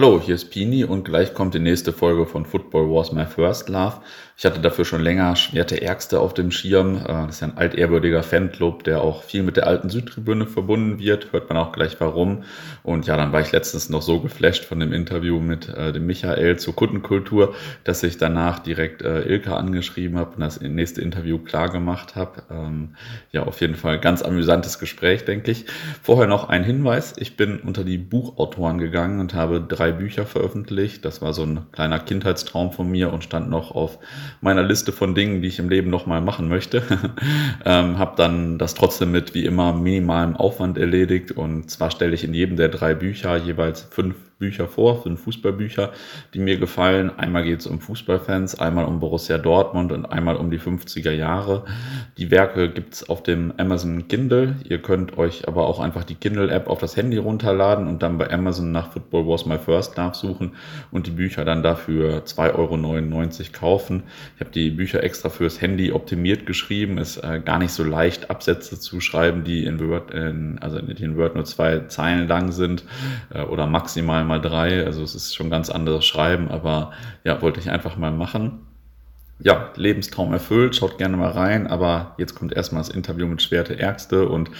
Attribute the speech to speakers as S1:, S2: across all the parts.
S1: Hallo, hier ist Pini und gleich kommt die nächste Folge von Football Wars My First Love. Ich hatte dafür schon länger Schwerte Ärgste auf dem Schirm. Äh, das ist ja ein altehrwürdiger Fanclub, der auch viel mit der alten Südtribüne verbunden wird. Hört man auch gleich warum. Und ja, dann war ich letztens noch so geflasht von dem Interview mit äh, dem Michael zur Kundenkultur, dass ich danach direkt äh, Ilka angeschrieben habe und das nächste Interview klar gemacht habe. Ähm, ja, auf jeden Fall ganz amüsantes Gespräch, denke ich. Vorher noch ein Hinweis. Ich bin unter die Buchautoren gegangen und habe drei Bücher veröffentlicht. Das war so ein kleiner Kindheitstraum von mir und stand noch auf meiner Liste von Dingen, die ich im Leben nochmal machen möchte. ähm, habe dann das trotzdem mit wie immer minimalem Aufwand erledigt und zwar stelle ich in jedem der drei Bücher jeweils fünf Bücher vor, fünf Fußballbücher, die mir gefallen. Einmal geht es um Fußballfans, einmal um Borussia Dortmund und einmal um die 50er Jahre. Die Werke gibt es auf dem Amazon Kindle. Ihr könnt euch aber auch einfach die Kindle-App auf das Handy runterladen und dann bei Amazon nach Football Was My First Love suchen und die Bücher dann dafür 2,99 Euro kaufen. Ich habe die Bücher extra fürs Handy optimiert geschrieben. Ist äh, gar nicht so leicht, Absätze zu schreiben, die in Word, in, also in Word nur zwei Zeilen lang sind äh, oder maximal mal drei. Also es ist schon ganz anderes Schreiben, aber ja, wollte ich einfach mal machen. Ja, Lebenstraum erfüllt, schaut gerne mal rein, aber jetzt kommt erstmal das Interview mit Schwerte Ärgste und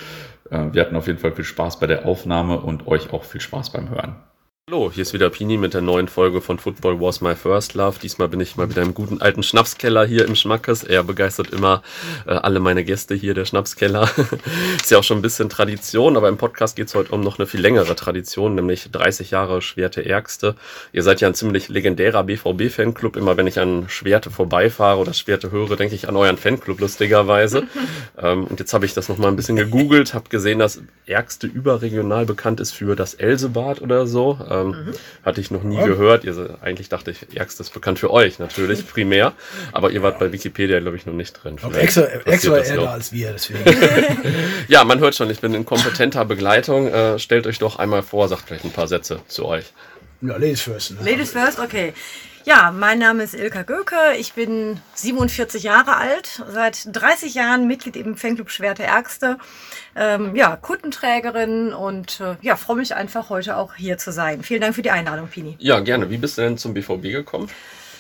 S1: äh, wir hatten auf jeden Fall viel Spaß bei der Aufnahme und euch auch viel Spaß beim Hören. Hallo, hier ist wieder Pini mit der neuen Folge von Football Was My First Love. Diesmal bin ich mal wieder im guten alten Schnapskeller hier im Schmackes. Er begeistert immer äh, alle meine Gäste hier, der Schnapskeller. ist ja auch schon ein bisschen Tradition, aber im Podcast geht es heute um noch eine viel längere Tradition, nämlich 30 Jahre Schwerte Ärgste. Ihr seid ja ein ziemlich legendärer BVB-Fanclub. Immer wenn ich an Schwerte vorbeifahre oder Schwerte höre, denke ich an euren Fanclub lustigerweise. ähm, und jetzt habe ich das nochmal ein bisschen gegoogelt, habe gesehen, dass Ärgste überregional bekannt ist für das Elsebad oder so. Ähm, ähm, mhm. Hatte ich noch nie ja. gehört. Ihr, eigentlich dachte ich, Ärgst ist bekannt für euch natürlich, primär. Aber ihr wart bei Wikipedia, glaube ich, noch nicht drin.
S2: Okay, extra extra älter als wir, deswegen.
S1: ja, man hört schon, ich bin in kompetenter Begleitung. Äh, stellt euch doch einmal vor, sagt vielleicht ein paar Sätze zu euch.
S2: Ja, Ladies first. Ne?
S3: Ladies first, okay. Ja, mein Name ist Ilka Göke. Ich bin 47 Jahre alt, seit 30 Jahren Mitglied im Fanclub Schwerte Ärgste. Ähm, ja, Kundenträgerin und äh, ja, freue mich einfach heute auch hier zu sein. Vielen Dank für die Einladung, Pini.
S1: Ja, gerne. Wie bist du denn zum BVB gekommen?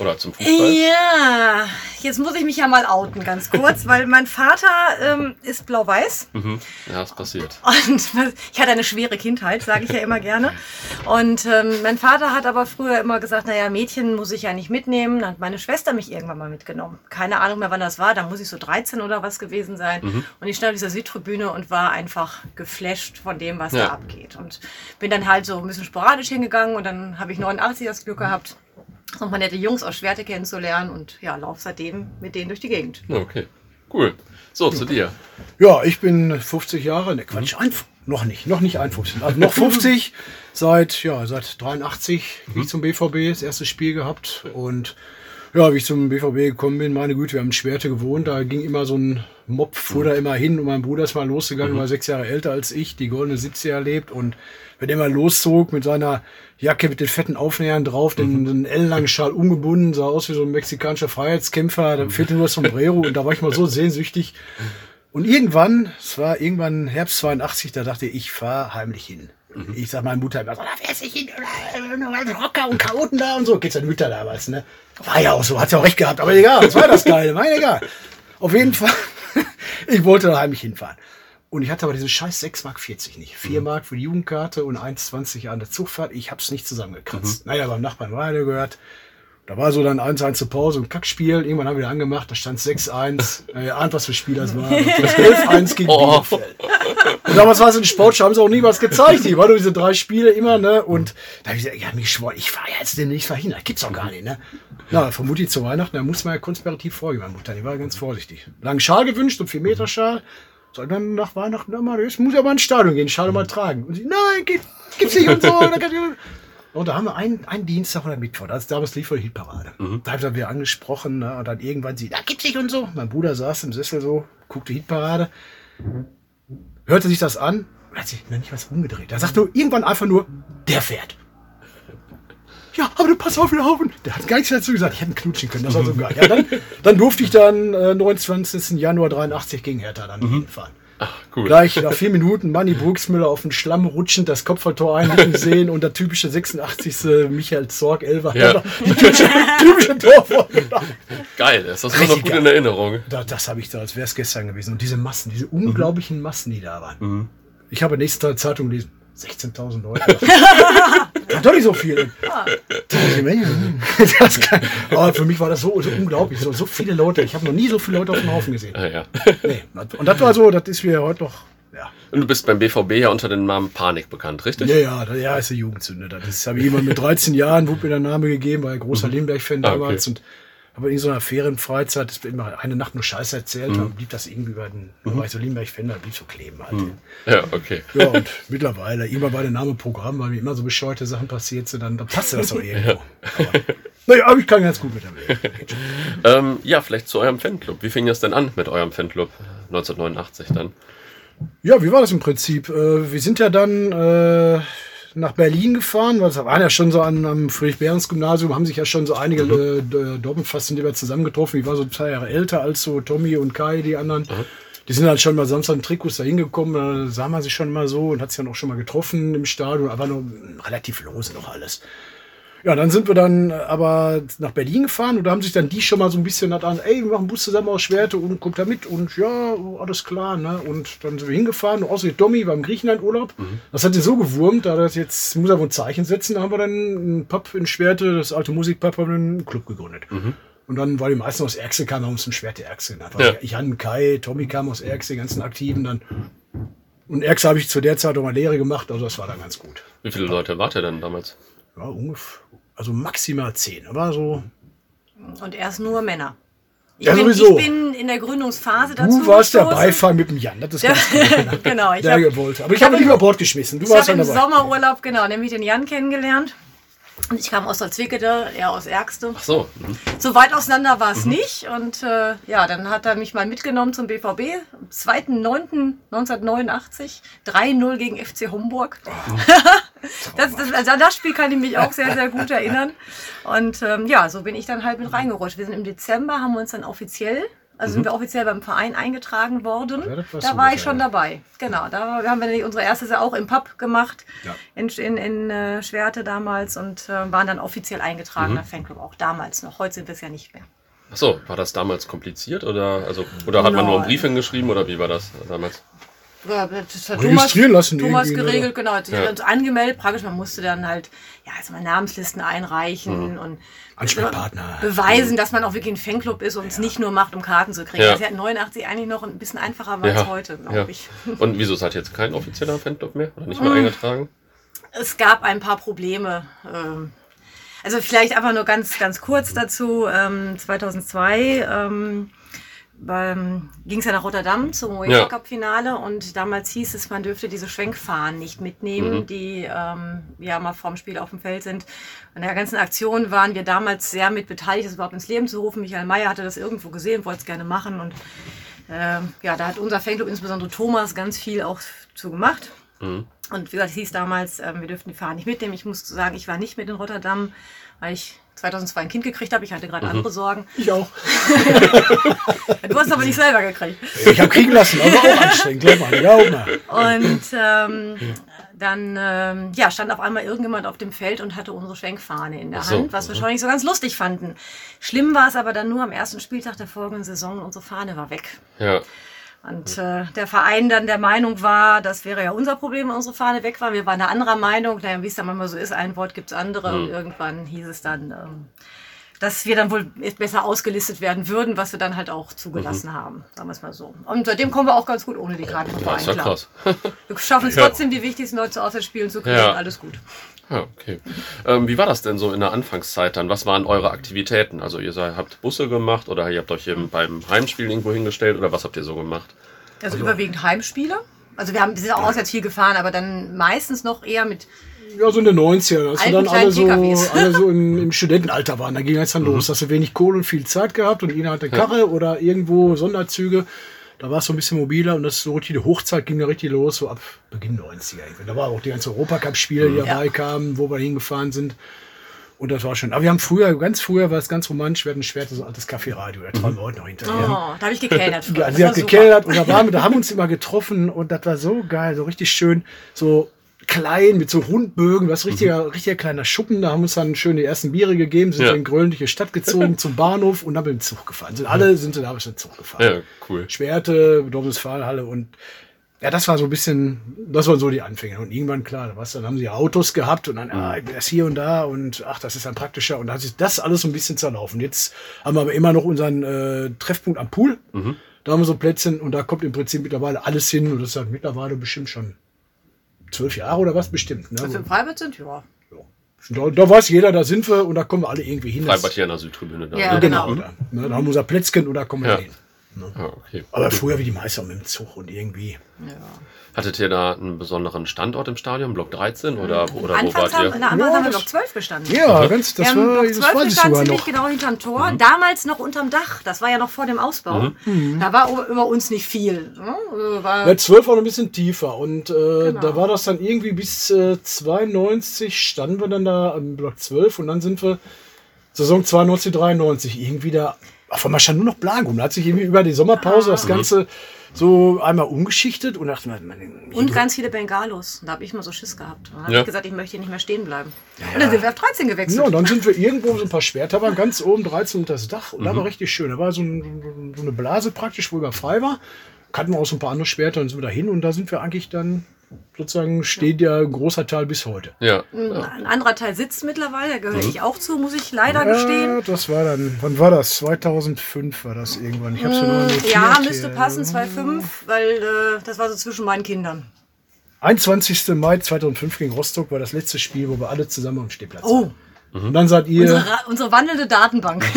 S1: Oder zum Fußball?
S3: Ja, jetzt muss ich mich ja mal outen, ganz kurz, weil mein Vater ähm, ist blau-weiß.
S1: Mhm. Ja, ist passiert.
S3: Und ich hatte eine schwere Kindheit, sage ich ja immer gerne. Und ähm, mein Vater hat aber früher immer gesagt, naja, Mädchen muss ich ja nicht mitnehmen. Dann hat meine Schwester mich irgendwann mal mitgenommen. Keine Ahnung mehr, wann das war. Da muss ich so 13 oder was gewesen sein. Mhm. Und ich stand auf dieser Südtribüne und war einfach geflasht von dem, was ja. da abgeht. Und bin dann halt so ein bisschen sporadisch hingegangen und dann habe ich 89 das Glück gehabt, noch mal nette Jungs aus Schwerte kennenzulernen und ja, lauf seitdem mit denen durch die Gegend.
S1: Okay, cool. So, zu dir.
S2: Ja, ich bin 50 Jahre, ne Quatsch, ein, noch nicht, noch nicht 51, also noch 50, seit, ja, seit 83 mhm. ich zum BVB, das erste Spiel gehabt und ja, wie ich zum BVB gekommen bin, meine Güte, wir haben in Schwerte gewohnt, da ging immer so ein Mob, fuhr mhm. da immer hin und mein Bruder ist mal losgegangen, mhm. war sechs Jahre älter als ich, die goldene 70 erlebt und wenn er mal loszog mit seiner Jacke mit den fetten Aufnähern drauf, den, mhm. den ellenlangen Schal umgebunden, sah aus wie so ein mexikanischer Freiheitskämpfer, da fehlte nur das Sombrero und da war ich mal so sehnsüchtig. Und irgendwann, es war irgendwann Herbst 82, da dachte ich, ich fahr heimlich hin. Mhm. Ich sag meiner Mutter immer so, da fährst du hin, Rocker und Chaoten da und so. Geht's an Mütter damals, ne? War ja auch so, hat ja auch recht gehabt, aber egal, das war das Geile, war egal. Auf jeden Fall, ich wollte da heimlich hinfahren. Und ich hatte aber diese scheiß 6 Mark 40 nicht. 4 mhm. Mark für die Jugendkarte und 1,20 an der Zugfahrt. Ich hab's nicht zusammengekratzt. Mhm. Naja, beim Nachbarn Radio gehört. Da war so dann 1-1 zur Pause und Kackspiel. Irgendwann haben wir wieder angemacht, da stand 6-1. Naja, ahnt, was für Spiel das war. 11-1 gegen oh. Bielefeld. Und damals war es in Sportschau, haben sie auch nie was gezeigt. Die waren nur diese drei Spiele immer, ne? Und da habe ich gesagt, ja, mich schwor, ich fahre jetzt demnächst hin. Das gibt's doch gar nicht, ne? Na, vermutlich zu Weihnachten, da muss man ja konspirativ vorgehen, meine Mutter. Die war ganz vorsichtig. Langen Schal gewünscht, um 4 Meter Schal. Soll dann nach Weihnachten mal, ich muss ja mal ins Stadion gehen, Schade mal tragen. Und sie, nein, geht, gibt's nicht und so. und da haben wir einen, einen Dienstag oder Mittwoch, das damals lief vor die Hitparade. Mhm. Da haben wir angesprochen, ne, und dann irgendwann sie, da gibt's nicht und so. Mein Bruder saß im Sessel so, guckte Hitparade, hörte sich das an, hat sich noch nicht was umgedreht. Da sagte irgendwann einfach nur, der fährt. Ja, aber du pass auf, wir laufen. Der hat gar nichts dazu gesagt. Ich hätte ihn knutschen können. Das war so geil. Ja, dann, dann durfte ich dann äh, 29. Januar 83 gegen Hertha dann mhm. fahren.
S4: Ach, cool.
S2: Gleich nach vier Minuten Manny Brooksmüller auf den Schlamm rutschend, das Kopfballtor einlegen sehen und der typische 86. Michael Zorg, Elfer.
S4: Ja.
S2: Die typische, typische Torfolge.
S4: Geil, ist das noch gut
S2: geil.
S4: in Erinnerung.
S2: Da, das habe ich da, als wäre es gestern gewesen. Und diese Massen, diese unglaublichen Massen, die da waren. Ich habe nächsten Tag Zeitung gelesen. 16.000 Leute. War doch nicht so viel. Das kann, aber für mich war das so, so unglaublich. So, so viele Leute. Ich habe noch nie so viele Leute auf dem Haufen gesehen.
S4: Ah, ja.
S2: Nee. Und das war so, das ist mir heute noch. Ja,
S4: Und du bist beim BVB ja unter dem Namen Panik bekannt, richtig?
S2: ja, ja, da- ja ist eine Jugendsünde. Das habe ich jemand mit 13 Jahren, wurde mir der Name gegeben, war ein großer Lemberg-Fan
S4: Ah, okay.
S2: damals. Und habe in so einer Ferienfreizeit, das wird immer eine Nacht nur Scheiße erzählt, dann blieb das irgendwie bei den, da war ich so Lemberg-Fan, da blieb so kleben halt.
S4: Ja, okay.
S2: Ja, und mittlerweile, immer war der Name Programm, weil mir immer so bescheuerte Sachen passiert sind, dann, dann passte das auch irgendwo. Aber, naja, aber ich kann ganz gut mit der Welt.
S4: Ähm, ja, vielleicht zu eurem Fanclub. Wie fing das denn an mit eurem Fanclub 1989 dann?
S2: Ja, wie war das im Prinzip? Äh, wir sind ja dann äh, nach Berlin gefahren, weil wir waren ja schon so an, am Friedrich-Behrens-Gymnasium, haben sich ja schon so einige äh, D- Dortmund-Fasten, die wir zusammengetroffen. Ich war so zwei Jahre älter als so Tommy und Kai, die anderen. Die sind halt schon mal Samstag in Trikots da hingekommen, da sah man sich schon mal so und hat sich dann auch schon mal getroffen im Stadion, aber nur relativ lose noch alles. Ja, dann sind wir dann aber nach Berlin gefahren und da haben sich dann die schon mal so ein bisschen an, ey, wir machen Bus zusammen aus Schwerte und kommt da mit und ja, alles klar, ne? Und dann sind wir hingefahren, außer die Tommy war im Griechenland-Urlaub. Das hat sie so gewurmt, da das jetzt muss er wohl ein Zeichen setzen, da haben wir dann einen Pub in Schwerte, das alte Musikpub, haben wir einen Club gegründet. Und dann war die meisten aus Erxe, kamen uns ein Schwerte Erxe genannt.
S4: Ja.
S2: Jan, Kai, Tommy kam aus Erxe, die ganzen Aktiven dann. Und Erxe habe ich zu der Zeit auch mal Lehre gemacht, also das war dann ganz gut.
S4: Wie viele Leute wart ihr denn damals?
S2: Ja, ungefähr, also maximal zehn, aber so.
S3: Und erst nur Männer. Ich,
S2: Ja,
S3: bin,
S2: sowieso.
S3: ich bin in der Gründungsphase dazu
S2: Du warst der
S3: gestoßen.
S2: Beifall mit dem Jan, das ist ganz gut.
S3: genau, ich
S2: Der
S3: habe
S2: gewollt. Aber ich habe dich über Bord geschmissen. Du
S3: ich
S2: warst
S3: hab im
S2: dabei.
S3: Sommerurlaub, genau, nämlich den Jan kennengelernt. Und ich kam aus der Zwickede, er aus Ärgste.
S4: Ach so. mhm.
S3: So weit auseinander war es nicht. Und äh, ja, dann hat er mich mal mitgenommen zum BVB. Am 2.9.1989. 3-0 gegen FC Homburg. das, das, also an das Spiel kann ich mich auch sehr, sehr gut erinnern. Und ähm, ja, so bin ich dann halt mit reingerutscht. Wir sind im Dezember, haben wir uns dann offiziell, also sind wir offiziell beim Verein eingetragen worden.
S2: Ja,
S3: da war ich schon
S2: ja.
S3: dabei. Genau, da haben wir unsere erste Saison auch im Pub gemacht.
S2: Ja.
S3: In, in, in äh, Schwerte damals und äh, waren dann offiziell eingetragener Fanclub, auch damals noch. Heute sind wir es ja nicht mehr.
S4: Ach so, war das damals kompliziert oder also oder hat man nur einen. Brief hingeschrieben oder wie war das damals?
S3: Ja, das hat
S2: Registrieren lassen
S3: Thomas
S2: irgendwie,
S3: geregelt,
S2: oder?
S3: genau. Hat sich
S4: Ja.
S3: uns angemeldet. Praktisch, man musste dann halt, ja, also mal Namenslisten einreichen und
S2: Ansprechpartner.
S3: beweisen, dass man auch wirklich ein Fanclub ist und es nicht nur macht, um Karten zu kriegen.
S4: Ja.
S3: Das ist ja 89 eigentlich noch ein bisschen einfacher war als heute, glaube
S4: ja.
S3: ich.
S4: Und wieso seid ihr jetzt kein offizieller Fanclub mehr oder nicht mehr eingetragen?
S3: Es gab ein paar Probleme. ähm, Also vielleicht einfach nur ganz, ganz kurz dazu. Ähm, 2002 ähm, ging es ja nach Rotterdam zum UEFA. Cup Finale und damals hieß es, man dürfte diese Schwenkfahnen nicht mitnehmen, die ähm, ja mal vorm Spiel auf dem Feld sind. An der ganzen Aktion waren wir damals sehr mit beteiligt, das überhaupt ins Leben zu rufen. Michael Mayer hatte das irgendwo gesehen, wollte es gerne machen und ähm, ja, da hat unser Fanclub, insbesondere Thomas, ganz viel auch zu gemacht. Und wie gesagt, es hieß damals, ähm, wir dürften die Fahnen nicht mitnehmen. Ich muss sagen, ich war nicht mit in Rotterdam, weil ich 2002 ein Kind gekriegt habe. Ich hatte gerade andere Sorgen.
S2: Ich auch.
S3: Du hast aber nicht selber gekriegt.
S2: Ich habe kriegen lassen, aber auch anstrengend. Glaub mal, glaub mal.
S3: Und ähm, dann ähm, ja, stand auf einmal irgendjemand auf dem Feld und hatte unsere Schwenkfahne in der
S4: so,
S3: Hand, was wir schon nicht so ganz lustig fanden. Schlimm war es aber dann nur am ersten Spieltag der folgenden Saison, unsere Fahne war weg.
S4: Ja.
S3: Und äh, der Verein dann der Meinung war, das wäre ja unser Problem, wenn unsere Fahne weg war. Wir waren eine anderer Meinung. Naja, wie es dann manchmal so ist, ein Wort gibt's andere. Und irgendwann hieß es dann, ähm, dass wir dann wohl besser ausgelistet werden würden, was wir dann halt auch zugelassen haben. Sagen wir es mal so. Und seitdem kommen wir auch ganz gut ohne die Karte Verein
S4: ist ja
S3: klar.
S4: krass.
S3: Wir schaffen es
S4: Ja.
S3: trotzdem, die wichtigsten Leute zu Auswärtsspielen zu kriegen.
S4: Ja.
S3: Alles gut.
S4: Ja, okay. Ähm, wie war das denn so in der Anfangszeit dann? Was waren eure Aktivitäten? Also ihr sei, habt Busse gemacht oder ihr habt euch eben beim Heimspiel irgendwo hingestellt oder was habt ihr so gemacht?
S3: Also, überwiegend Heimspiele. Also wir, haben, wir sind auch auswärts viel gefahren, aber dann meistens noch eher mit
S2: Ja, so in den 90ern, als wir dann alle so, alle so im, im Studentenalter waren. Da ging es dann los. Hast du wenig Kohle und viel Zeit gehabt und jeder hatte Karre oder irgendwo Sonderzüge. Da war es so ein bisschen mobiler und das so richtig, die Hochzeit ging da richtig los, so ab Beginn 90er. irgendwie. Da war auch die ganze Europacup-Spiele, die dabei kamen, wo wir hingefahren sind. Und das war schon. Aber wir haben früher, ganz früher war es ganz romantisch, wir hatten ein Schwert, so ein altes Kaffeeradio, da träumen wir heute noch hinterher.
S3: Oh, da habe ich gekellnert. früher.
S2: Ja, sie hat gekellert und da waren wir, da haben wir uns immer getroffen und das war so geil, so richtig schön, so klein mit so Rundbögen, was richtiger, richtiger kleiner Schuppen. Da haben uns dann schön die ersten Biere gegeben, sind
S4: Ja.
S2: in gröhnliche Stadt gezogen zum Bahnhof und dann mit dem Zug gefahren. Sind alle sind sie da mit dem Zug gefahren.
S4: Ja, cool.
S2: Schwerte, doppeltes Fahrhalle und ja, das war so ein bisschen, das waren so die Anfänge. Und irgendwann, klar, was, dann haben sie Autos gehabt und dann, ah, ich bin erst hier und da und ach, das ist dann praktischer. Und da hat sich das alles so ein bisschen zerlaufen. Jetzt haben wir aber immer noch unseren äh, Treffpunkt am Pool. Da haben wir so Plätzchen und da kommt im Prinzip mittlerweile alles hin. Und das ist halt mittlerweile bestimmt schon zwölf Jahre oder was bestimmt. Ne?
S3: Als wir im Freibad sind, ja.
S2: Da, da weiß jeder, da sind wir und da kommen wir alle irgendwie hin.
S4: Freibad hier an der Südtribüne. Da,
S3: Ja,
S4: ne?
S2: Genau.
S3: genau.
S2: Da, ne? da haben wir unser Plätzchen und da kommen wir
S4: Ja.
S2: hin.
S4: Ah, okay.
S2: Aber früher wie die Meister mit dem Zug und irgendwie.
S4: Hattet ihr da einen besonderen Standort im Stadion, Block 13 oder, oder wo wart
S3: haben,
S4: ihr?
S3: der Anfangs
S2: Ja,
S3: haben wir
S2: das-
S3: Block 12 gestanden.
S2: Ja, ganz,
S3: Wir
S2: das
S3: haben
S2: war,
S3: Block
S2: das
S3: 12
S2: weiß ich
S3: gestanden,
S2: sogar
S3: ziemlich
S2: noch.
S3: genau hinterm Tor.
S4: Mhm.
S3: Damals noch unterm Dach. Das war ja noch vor dem Ausbau. Da war über- uns nicht viel. ne? Äh, War,
S2: Ja, 12 war noch ein bisschen tiefer und äh,
S3: Genau.
S2: da war das dann irgendwie bis äh, 92 standen wir dann da am Block 12 und dann sind wir Saison 92, 93 irgendwie da, auf einmal stand nur noch Blank rum. Da hat sich irgendwie über die Sommerpause
S3: Ah.
S2: das Ganze so einmal umgeschichtet und dachte mir, man,
S3: und ganz viele Bengalos. Da habe ich mal so Schiss gehabt. Dann habe
S4: Ja.
S3: ich gesagt, ich möchte hier nicht mehr stehen bleiben. Und dann sind wir auf 13 gewechselt.
S2: Ja, und dann sind wir irgendwo so ein paar Schwerter waren ganz oben 13 unter das Dach und da
S4: Mhm.
S2: war richtig schön. Da war so, ein, so eine Blase praktisch, wo über frei war. Kannten wir auch so ein paar andere Schwerter und sind wir da hin und da sind wir eigentlich dann sozusagen steht ja ein großer Teil bis heute.
S4: Ja.
S3: Ein anderer Teil sitzt mittlerweile, da gehöre ich auch zu, muss ich leider
S2: Ja,
S3: gestehen.
S2: das war dann, wann war das? 2005 war das irgendwann. Ich hab's ja notiert.
S3: Ja,
S2: hier.
S3: müsste passen, 2,5, weil äh, das war so zwischen meinen Kindern.
S2: 21. Mai 2005 gegen Rostock war das letzte Spiel, wo wir alle zusammen am Stehplatz
S3: Oh,
S2: waren. Und dann seid ihr,
S3: unsere, unsere wandelnde Datenbank.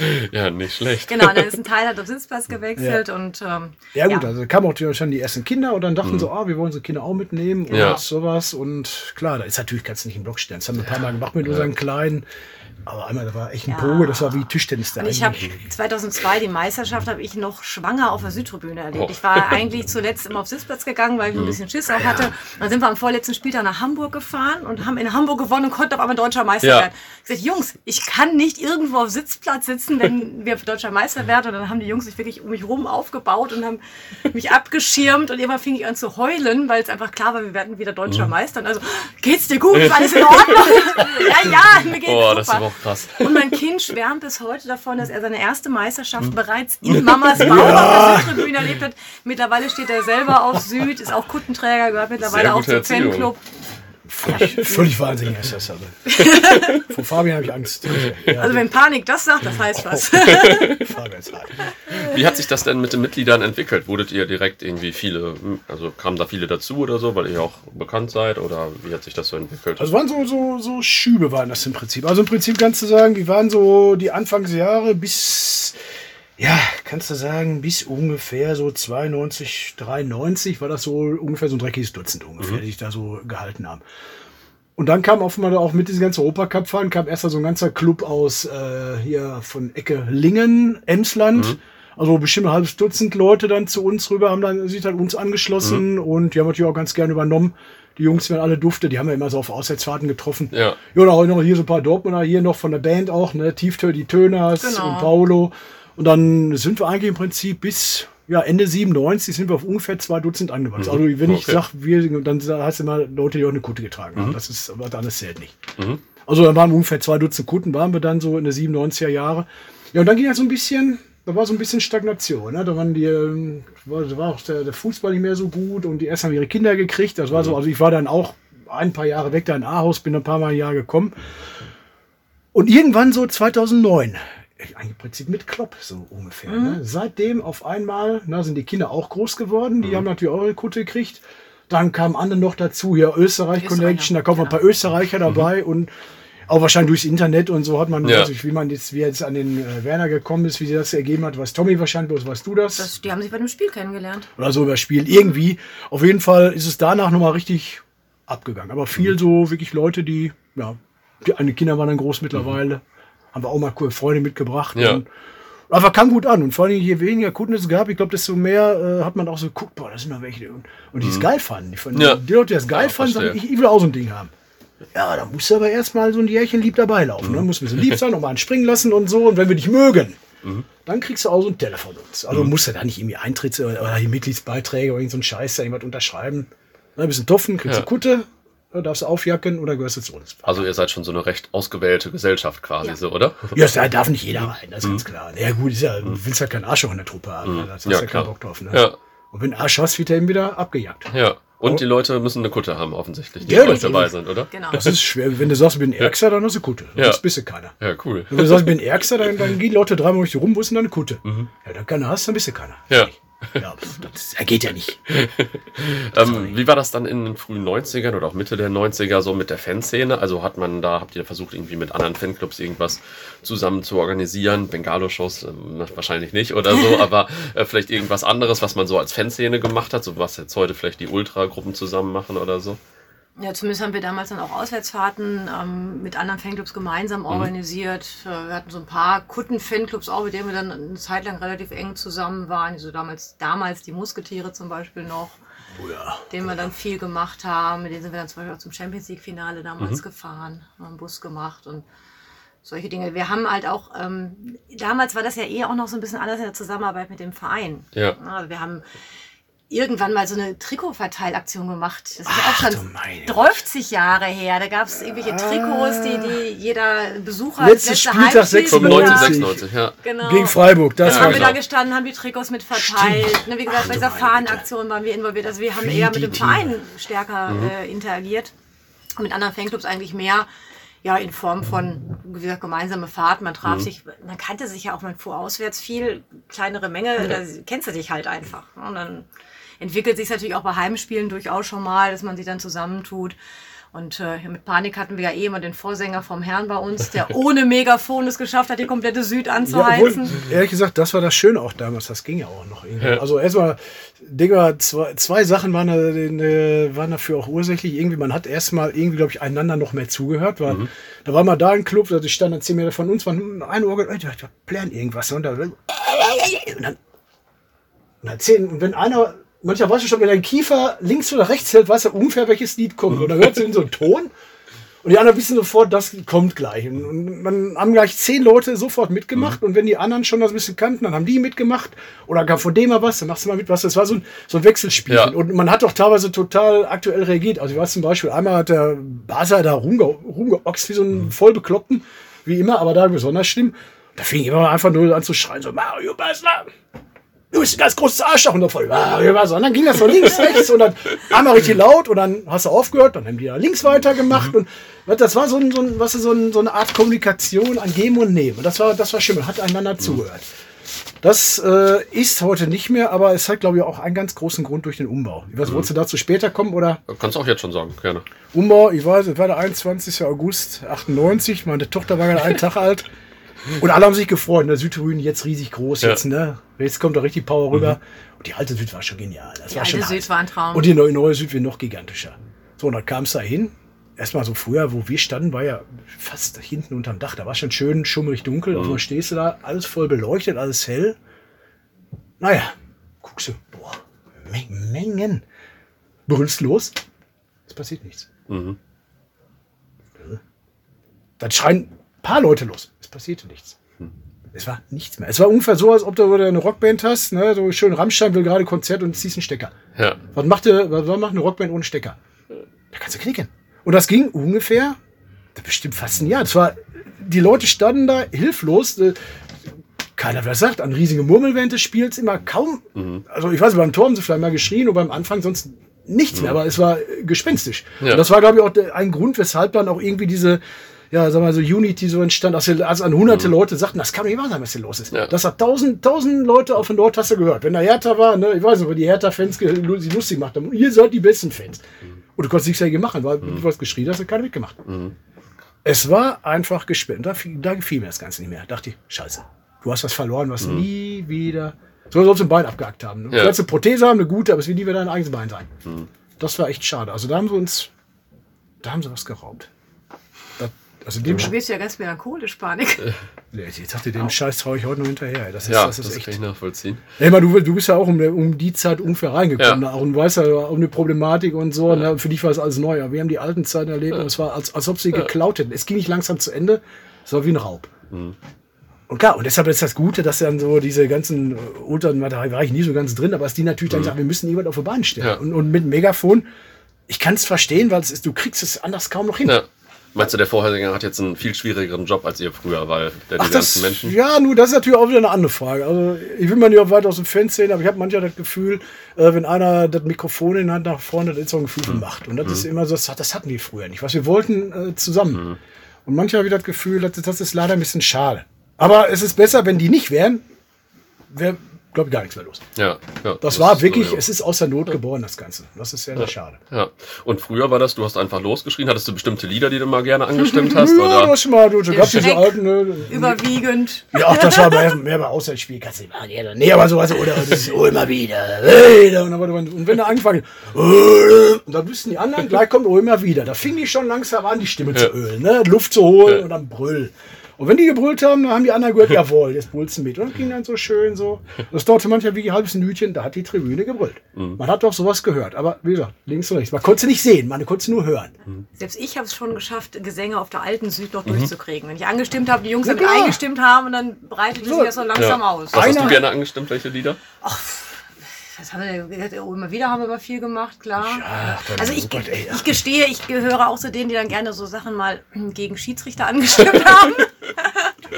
S4: ja, nicht schlecht.
S3: genau, dann ist ein Teil hat auf Sitzplatz gewechselt und ähm,
S2: ja gut, also kamen auch die- schon die ersten Kinder und dann dachten so, ah, wir wollen unsere Kinder auch mitnehmen und
S4: Ja.
S2: sowas. Und klar, da ist natürlich, kannst du nicht im Block stellen. Das haben wir ein paar Mal gemacht mit unseren Kleinen. Aber einmal, da war echt ein
S3: Ja.
S2: Pogo, das war wie Tischtennis da
S3: Und ich habe
S2: eigentlich.
S3: 2002 die Meisterschaft habe ich noch schwanger auf der Südtribüne erlebt.
S4: Oh.
S3: Ich war eigentlich zuletzt immer auf Sitzplatz gegangen, weil ich
S2: Mhm.
S3: ein bisschen Schiss auch hatte. Dann sind wir am vorletzten Spieltag nach Hamburg gefahren und haben in Hamburg gewonnen und konnten auf einmal deutscher Meister
S4: Ja.
S3: werden. Ich gesagt, Jungs, ich kann nicht irgendwo auf Sitzplatz sitzen, wenn wir deutscher Meister werden. Und dann haben die Jungs sich wirklich um mich rum aufgebaut und haben mich abgeschirmt und irgendwann fing ich an zu heulen, weil es einfach klar war, wir werden wieder deutscher
S2: Mhm.
S3: Meister. Und also, geht's dir gut? Ist alles in Ordnung? ja, ja, mir geht's
S4: Boah,
S3: super.
S4: Auch krass.
S3: Und mein Kind schwärmt bis heute davon, dass er seine erste Meisterschaft bereits in Mamas Bauch auf der Südtribüne erlebt hat. Mittlerweile steht er selber auf Süd, ist auch Kuttenträger, gehört mittlerweile auch zum
S4: Erziehung.
S3: Fanclub.
S2: Völlig, völlig wahnsinnig ist das aber. Vor Fabian habe ich Angst. Ja,
S3: Also wenn Panik das sagt, das heißt was.
S2: Fabian ist hart.
S4: Wie hat sich das denn mit den Mitgliedern entwickelt? Wurdet ihr direkt irgendwie viele, also kamen da viele dazu oder so, weil ihr auch bekannt seid? Oder wie hat sich das so entwickelt?
S2: Also waren so, so, so Schübe waren das im Prinzip. Also im Prinzip kannst du sagen, die waren so die Anfangsjahre bis, ja, kannst du sagen, bis ungefähr so 92, 93 war das so ungefähr so ein dreckiges Dutzend ungefähr, die sich da so gehalten haben. Und dann kam einmal auch mit diesem ganzen Europacup-Fahren, kam erst so ein ganzer Club aus äh, hier von Ecke Lingen, Emsland. Also bestimmt ein halbes Dutzend Leute dann zu uns rüber, haben dann sich dann uns angeschlossen und die haben natürlich auch ganz gerne übernommen. Die Jungs werden alle dufte, die haben wir immer so auf Auswärtsfahrten getroffen.
S4: Ja.
S2: Ja, und auch noch hier so ein paar Dortmunder, hier noch von der Band auch, ne, Tieftö, die Töners
S3: Genau.
S2: und Paulo. Und dann sind wir eigentlich im Prinzip bis ja, Ende 97 sind wir auf ungefähr zwei Dutzend angewachsen. Also wenn ich
S4: Okay.
S2: sag, wir, dann heißt es immer Leute, die auch eine Kutte getragen haben. Das ist, aber alles zählt nicht. Also dann waren wir ungefähr zwei Dutzend Kutten, waren wir dann so in den 97er Jahre. Ja, und dann ging halt so ein bisschen, da war so ein bisschen Stagnation. Ne? Da waren die, ähm, war, da war auch der, der Fußball nicht mehr so gut und die ersten haben ihre Kinder gekriegt. Das war so, also ich war dann auch ein paar Jahre weg da in Ahaus, bin ein paar Mal ein Jahr gekommen. Und irgendwann so 2009, im Prinzip mit Klopp so ungefähr. Ne? Seitdem auf einmal na, sind die Kinder auch groß geworden, die haben natürlich auch ihre Kutte gekriegt. Dann kamen andere noch dazu, hier Österreich Connection, da kommen ein paar Österreicher dabei und auch wahrscheinlich durchs Internet und so hat man,
S4: Ja.
S2: weiß ich, wie man jetzt, wie jetzt an den äh, Werner gekommen ist, wie sie das ergeben hat, was Tommy wahrscheinlich, bloß weißt du das?
S3: das. Die haben sich bei dem Spiel kennengelernt.
S2: oder so überspielt. Irgendwie. Auf jeden Fall ist es danach nochmal richtig abgegangen. Aber viel so wirklich Leute, die, ja, die eine Kinder waren dann groß mittlerweile. Haben wir auch mal coole Freunde mitgebracht.
S4: Ja.
S2: Und einfach kam gut an. Und vor allem, je weniger Kunden es gab, ich glaube, desto mehr äh, hat man auch so geguckt, boah, das sind noch welche. Und, und die es geil fanden. Die, fanden
S4: Ja.
S2: die Leute, die das geil
S4: Ja,
S2: fanden, sagen, ich, ich will auch so ein Ding haben. Ja, da musst du aber erstmal so ein Jährchen lieb dabei laufen. Dann musst du ein bisschen lieb sein, nochmal einen springen lassen und so. Und wenn wir dich mögen, dann kriegst du auch so einen Teller von uns. Also musst du da nicht irgendwie Eintritts- oder, oder Mitgliedsbeiträge oder irgend so ein Scheiß da irgendwas unterschreiben. Dann ein bisschen Topfen, kriegst du
S4: Ja.
S2: Kutte, dann darfst du aufjacken oder gehörst du zu uns.
S4: Also ihr seid schon so eine recht ausgewählte Gesellschaft quasi,
S3: Ja.
S4: so, oder?
S2: Ja, da darf nicht jeder rein, das ist ganz klar. Ja gut, ist ja, du willst halt keinen Arschloch in der Truppe haben. Da hast du
S4: Ja,
S2: ja, keinen Bock drauf. Ne?
S4: Ja.
S2: Und wenn du Arsch hast, wird er eben wieder abgejagt.
S4: Ja. Und die Leute müssen eine Kutte haben, offensichtlich, die
S2: Ja,
S4: dabei sind, oder?
S3: Genau.
S2: Das ist schwer. Wenn du sagst, ich bin Ärgster, dann hast du Kutte.
S4: Ja.
S2: Sonst bist du keiner.
S4: Ja, cool.
S2: Wenn du sagst, ich bin Ärgster, dann, dann gehen Leute dreimal durch die rum, wo ist denn deine Kutte? Ja, dann keiner hast, dann bist du keiner.
S4: Ja.
S2: Ja, pf, das geht ja nicht.
S4: Ähm, wie war das dann in den frühen 90ern oder auch Mitte der 90er so mit der Fanszene? Also hat man da, habt ihr versucht, irgendwie mit anderen Fanclubs irgendwas zusammen zu organisieren? Bengalo-Shows ähm, wahrscheinlich nicht oder so, aber äh, vielleicht irgendwas anderes, was man so als Fanszene gemacht hat, so was jetzt heute vielleicht die Ultra-Gruppen zusammen machen oder so?
S3: Ja, zumindest haben wir damals dann auch Auswärtsfahrten ähm, mit anderen Fanclubs gemeinsam organisiert. Äh, wir hatten so ein paar Kutten-Fanclubs auch, mit denen wir dann eine Zeit lang relativ eng zusammen waren. Also damals, damals die Musketiere zum Beispiel noch,
S2: Oh ja.
S3: denen wir dann viel gemacht haben. Mit denen sind wir dann zum Beispiel auch zum Champions League-Finale damals gefahren, haben einen Bus gemacht und solche Dinge. Wir haben halt auch, ähm, damals war das ja eh auch noch so ein bisschen anders in der Zusammenarbeit mit dem Verein.
S4: Ja.
S3: Also wir haben irgendwann mal so eine Trikotverteilaktion gemacht. Das ist
S2: Ach,
S3: auch schon
S2: meine.
S3: 30 Jahre her. Da gab es irgendwelche Trikots, die, die jeder Besucher als
S2: Letztes
S3: letzte
S2: Spieltag
S3: Heimspiel
S4: 95,
S2: 96.
S4: 96, ja.
S3: Genau.
S2: Gegen Freiburg, das
S4: Ja,
S3: haben wir da gestanden, haben die Trikots mit verteilt. Ne, wie gesagt, bei dieser Fahnenaktion waren wir involviert. Also wir haben
S2: Wie
S3: eher mit dem. Verein stärker äh, interagiert. Und mit anderen Fanclubs eigentlich mehr. Ja, in Form von, wie gesagt, gemeinsame Fahrten. Man traf sich, man kannte sich ja auch, man fuhr auswärts viel, kleinere Menge, da kennst du dich halt einfach. Und dann entwickelt sich natürlich auch bei Heimspielen durchaus schon mal, dass man sich dann zusammentut. Und äh, mit Panik hatten wir ja eh immer den Vorsänger vom Herrn bei uns, der ohne Megafon es geschafft hat, die komplette Süd
S2: Ja, obwohl,
S3: anzuheizen.
S2: ehrlich gesagt, das war das Schöne auch damals. Das ging ja auch noch irgendwie. Also erstmal, Digga, zwei, zwei Sachen waren, da, äh, waren dafür auch ursächlich. Irgendwie, man hat erstmal irgendwie, glaube ich, einander noch mehr zugehört. Weil, Da war mal da ein Club, da stand dann zehn Meter von uns, waren eine Uhr, ey, wir plären irgendwas. Und, da, und dann, und dann zehn, und wenn einer, manchmal weißt du schon, wenn dein Kiefer links oder rechts hält, weißt du ungefähr, welches Lied kommt. Und dann hörst du in so einen Ton. Und die anderen wissen sofort, das kommt gleich. Und, dann haben gleich zehn Leute sofort mitgemacht. Und wenn die anderen schon das ein bisschen kannten, dann haben die mitgemacht. Oder gab von dem mal was, dann machst du mal mit was. Das war so ein, so ein Wechselspiel.
S4: Ja.
S2: Und man hat doch teilweise total aktuell reagiert. Also ich weiß zum Beispiel, einmal hat der Basa da rumge rumgeoxt wie so ein Vollbekloppten, wie immer, aber da besonders schlimm. Da fing immer einfach nur an zu schreien, so Mario Basler, du bist ein ganz großes Arschloch und dann voll, Basler. Und dann ging das so links, rechts und dann einmal richtig laut und dann hast du aufgehört, dann haben die da links weitergemacht und das war so, ein, so, ein, was so, ein, so eine Art Kommunikation an Geben und Nehmen. Und das war, das war schön, man hat einander zugehört. Das äh, ist heute nicht mehr, aber es hat, glaube ich, auch einen ganz großen Grund durch den Umbau. Ich weiß, wolltest du dazu später kommen oder?
S4: Kannst du auch jetzt schon sagen, gerne.
S2: Umbau, ich weiß, es war der 21. August 98, meine Tochter war gerade einen Tag alt. Und alle haben sich gefreut. Der Südtribüne jetzt riesig groß,
S4: Ja.
S2: jetzt, ne? Jetzt kommt da richtig Power rüber. Und die alte Süd war schon genial. Das
S3: Die
S2: war
S3: alte
S2: schon
S3: Süd
S2: heiß.
S3: war ein Traum.
S2: Und die neue, neue Süd wird noch gigantischer. So, und dann kam es da hin. Erstmal so früher, wo wir standen, war ja fast hinten unterm Dach. Da war schon schön schummrig dunkel. Auf einmal stehst du da, alles voll beleuchtet, alles hell. Naja, guckst du, boah, Men- Mengen. Brüllst los. Es passiert nichts. Dann schreien ein paar Leute los. Es passierte nichts. Es war nichts mehr. Es war ungefähr so, als ob du eine Rockband hast, ne? so schön Rammstein will gerade Konzert und ziehst einen Stecker.
S4: Ja.
S2: Was macht, der, was macht eine Rockband ohne Stecker? Da kannst du knicken. Und das ging ungefähr, bestimmt fast ein Jahr. Das war, die Leute standen da hilflos. äh, Keiner, wer sagt, an riesige Murmelwände spielt immer kaum. Also ich weiß, beim Tor haben sie vielleicht mal geschrien und beim Anfang sonst nichts mehr, aber es war äh, gespenstisch.
S4: Ja.
S2: Und das war, glaube ich, auch ein Grund, weshalb dann auch irgendwie diese, ja, sagen wir mal so Unity so entstand, als, als an hunderte Leute sagten, das kann doch nicht wahr sein, was hier los ist.
S4: Ja.
S2: Das hat tausend, tausend Leute auf den Nord hast du gehört. Wenn da Hertha war, ne, ich weiß nicht, wo die Hertha-Fans sie lustig gemacht haben. Ihr seid die besten Fans. Und du konntest nichts dagegen machen, weil du hast geschrien, hast du keiner mitgemacht. Es war einfach gespannt. Da, da gefiel mir das Ganze nicht mehr. Da dachte ich, scheiße, du hast was verloren, was nie wieder. So sollst du ein Bein abgehackt haben. Ne? Du
S4: Ja.
S2: kannst eine Prothese haben, eine gute, aber es wird nie wieder dein eigenes Bein sein. Das war echt schade. Also da haben sie uns, da haben sie was geraubt. Also dem,
S3: Du wirst ja ganz melancholisch, Panik.
S2: Ja, jetzt dachte, dem Scheiß traue ich heute noch hinterher. Das ist,
S4: Ja,
S2: das
S4: das,
S2: ist
S4: kann ich
S2: echt.
S4: nachvollziehen.
S2: Ey, mal, du, du bist ja auch um, um die Zeit ungefähr reingekommen.
S4: Ja.
S2: Ja. Und weißt ja auch eine Problematik und so. Ne? Für dich war es alles neu. Aber wir haben die alten Zeiten erlebt und es war, als, als ob sie geklaut hätten. Es ging nicht langsam zu Ende. Es war wie ein Raub.
S4: Mhm.
S2: Und klar, und deshalb ist das Gute, dass dann so diese ganzen äh, Ultern, da war ich nie so ganz drin, aber dass die natürlich dann sagen, wir müssen jemand auf die Bahn stellen.
S4: Mhm. Ja.
S2: Und, und mit Megafon, ich kann es verstehen, weil es ist, du kriegst es anders kaum noch hin.
S4: Meinst du, der Vorhergänger hat jetzt einen viel schwierigeren Job als ihr früher, weil der die
S2: Ach,
S4: ganzen
S2: das,
S4: Menschen.
S2: ja, nur das ist natürlich auch wieder eine andere Frage. Also ich will mal nicht auch weiter aus dem Fenster sehen, aber ich habe manchmal das Gefühl, äh, wenn einer das Mikrofon in der Hand nach vorne, das ist so ein Gefühl von Macht. Und das ist immer so, das, das hatten wir früher nicht. Was wir wollten, äh, zusammen. Und manchmal habe ich das Gefühl, das, das ist leider ein bisschen schade. Aber es ist besser, wenn die nicht wären, wäre, glaube ich, gar nichts mehr los.
S4: Ja, ja,
S2: Das, war
S4: ist
S2: wirklich,
S4: so, ja.
S2: es ist aus der Not geboren, das Ganze. Das ist sehr, sehr schade.
S4: Ja. Und früher war das, du hast einfach losgeschrien, hattest du bestimmte Lieder, die du mal gerne angestimmt hast?
S2: Ja,
S4: oder?
S2: das mal, du, du gab diese alten, ne,
S3: Überwiegend.
S2: Ja, ach, das war mehr, mehr bei Auswärtsspiel. Kannst du nicht machen. Ja, nee, aber sowas, oder das ist oh, immer wieder. wieder. Und, dann, war und wenn er angefangen hat, und dann wüssten die anderen, gleich kommt oh, immer wieder. Da fing die schon langsam an, die Stimme zu ölen, ne? Luft zu holen und dann brüll. Und wenn die gebrüllt haben, dann haben die anderen gehört, jawohl, jetzt brüllst du mit. Und dann ging dann so schön so. Das dauerte manchmal wie ein halbes Minütchen, da hat die Tribüne gebrüllt. Man hat doch sowas gehört. Aber wie gesagt, links und rechts. Man konnte sie nicht sehen, man konnte sie nur hören.
S3: Selbst ich habe es schon geschafft, Gesänge auf der alten Süd noch durchzukriegen. Wenn ich angestimmt habe, die Jungs
S2: Ja,
S3: damit
S2: klar.
S3: eingestimmt haben und dann breitete
S2: So.
S3: sich das so langsam
S4: Ja.
S3: aus.
S4: Was hast du gerne angestimmt, welche Lieder?
S3: Was haben wir denn? Oh, immer wieder haben wir immer viel gemacht, klar.
S2: Ach, dann-
S3: also ich, ich gestehe, ich gehöre auch zu denen, die dann gerne so Sachen mal gegen Schiedsrichter angestimmt haben.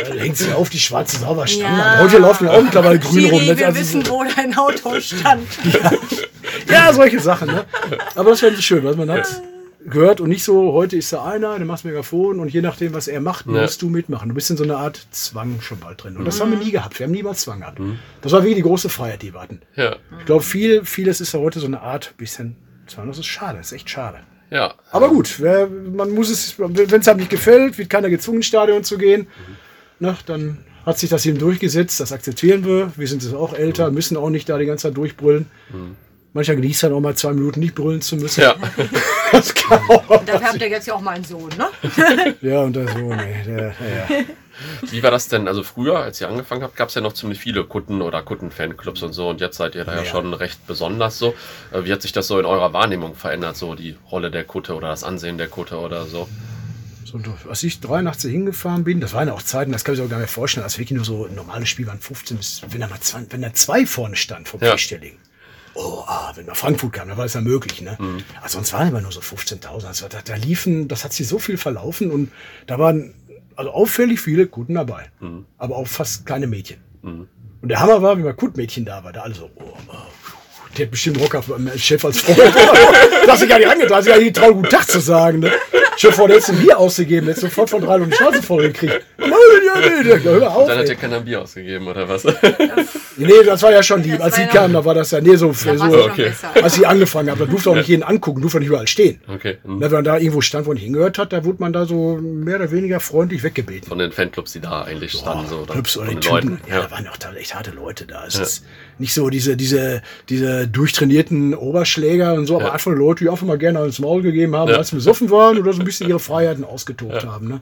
S2: Da hängt sie auf die schwarze sauber
S3: Ja.
S2: Heute laufen ja auch mittlerweile grün rum.
S3: Wir
S2: also-
S3: wissen, wo dein Auto stand.
S2: Ja, solche Sachen, ne? Aber das wäre so schön, was man hat gehört und nicht so, heute ist da einer, der macht Megafon und je nachdem, was er macht,
S4: Ja.
S2: musst du mitmachen. Du bist in so einer Art Zwang schon bald drin. Und das haben wir nie gehabt. Wir haben niemals Zwang gehabt. Das war wirklich die große Freiheit, die wir hatten.
S4: Ja.
S2: Ich glaube, viel, vieles ist ja heute so eine Art bisschen Zwang. Das ist schade, das ist echt schade.
S4: Ja.
S2: Aber gut, wer, man muss es, wenn es einem nicht gefällt, wird keiner gezwungen, ins Stadion zu gehen. Ne, dann hat sich das eben durchgesetzt, das akzeptieren wir. Wir sind jetzt auch älter, müssen auch nicht da die ganze Zeit durchbrüllen. Mancher genießt dann auch mal zwei Minuten nicht brüllen zu müssen.
S4: Ja.
S2: Das kann auch.
S3: Und dafür habt ihr jetzt ja auch mal einen Sohn, ne?
S2: Ja, und der Sohn, ey, der, ja.
S4: Wie war das denn? Also früher, als ihr angefangen habt, gab es ja noch ziemlich viele Kutten- oder Kutten-Fanclubs und so. Und jetzt seid ihr da ja,
S2: Ja.
S4: schon recht besonders so. Äh, Wie hat sich das so in eurer Wahrnehmung verändert? So die Rolle der Kutte oder das Ansehen der Kutte oder so?
S2: So, als ich 83 hingefahren bin, das waren ja auch Zeiten, das kann ich mir auch gar nicht vorstellen, als wirklich nur so ein normales Spiel waren 15 bis, wenn da mal zwei, wenn da zwei vorne stand vom
S4: Ja.
S2: Oh, ah, wenn mal Frankfurt kam, dann war das ja möglich, ne? Aber sonst waren immer nur so 15.000. Also da, da liefen, das hat sich so viel verlaufen und da waren also auffällig viele Guten dabei. Aber auch fast keine Mädchen. Und der Hammer war, wie mal Kutmädchen da war, da alle so, oh, oh, der hat bestimmt Rocker beim Chef als Freund. das ist gar nicht angetan, das ist gar nicht getraut, guten Tag zu sagen. Ne? Chef vor, der hätte ein Bier ausgegeben, der hätte sofort von drei und die Schnauze voll gekriegt. Nein, ja, nee, der, hör auf,
S4: Dann hat ihr keiner Bier ausgegeben oder was?
S2: Nee, das war ja schon lieb.
S3: Das
S2: Als sie
S3: ja-
S2: kamen, da war das ja, nee, so, so
S3: schon
S4: okay.
S2: als sie angefangen haben, da durfte auch nicht jeden angucken, durfte auch nicht überall stehen.
S4: okay. hm.
S2: Na, wenn man da irgendwo stand, wo man nicht hingehört hat, da wurde man da so mehr oder weniger freundlich weggebeten.
S4: Von den Fanclubs, die da eigentlich standen. so, oder
S2: Clubs oder die
S4: den
S2: Typen.
S4: Leuten.
S2: Ja,
S4: Ja.
S2: da waren auch da echt harte Leute da. Es ist nicht so diese, diese, diese durchtrainierten Oberschläger und so, aber
S4: Ja.
S2: einfach Leute, die einfach mal gerne ins Maul gegeben haben,
S4: Ja.
S2: als sie besoffen waren oder so ein bisschen ihre Freiheiten ausgetobt haben. Ne?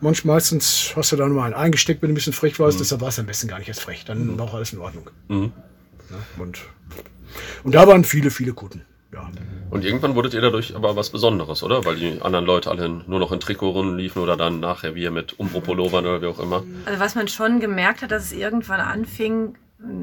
S2: Manch, meistens hast du da nur einen eingesteckt, wenn du ein bisschen frech warst, deshalb war es am besten gar nicht erst frech. Dann war auch alles in Ordnung.
S4: Mhm.
S2: Ne? Und, und da waren viele, viele Kutten. Ja.
S4: Und irgendwann wurdet ihr dadurch aber was Besonderes, oder? Weil die anderen Leute alle nur noch in Trikotrunden liefen oder dann nachher wir mit Umbro-Pullovern oder wie auch immer.
S3: Also was man schon gemerkt hat, dass es irgendwann anfing,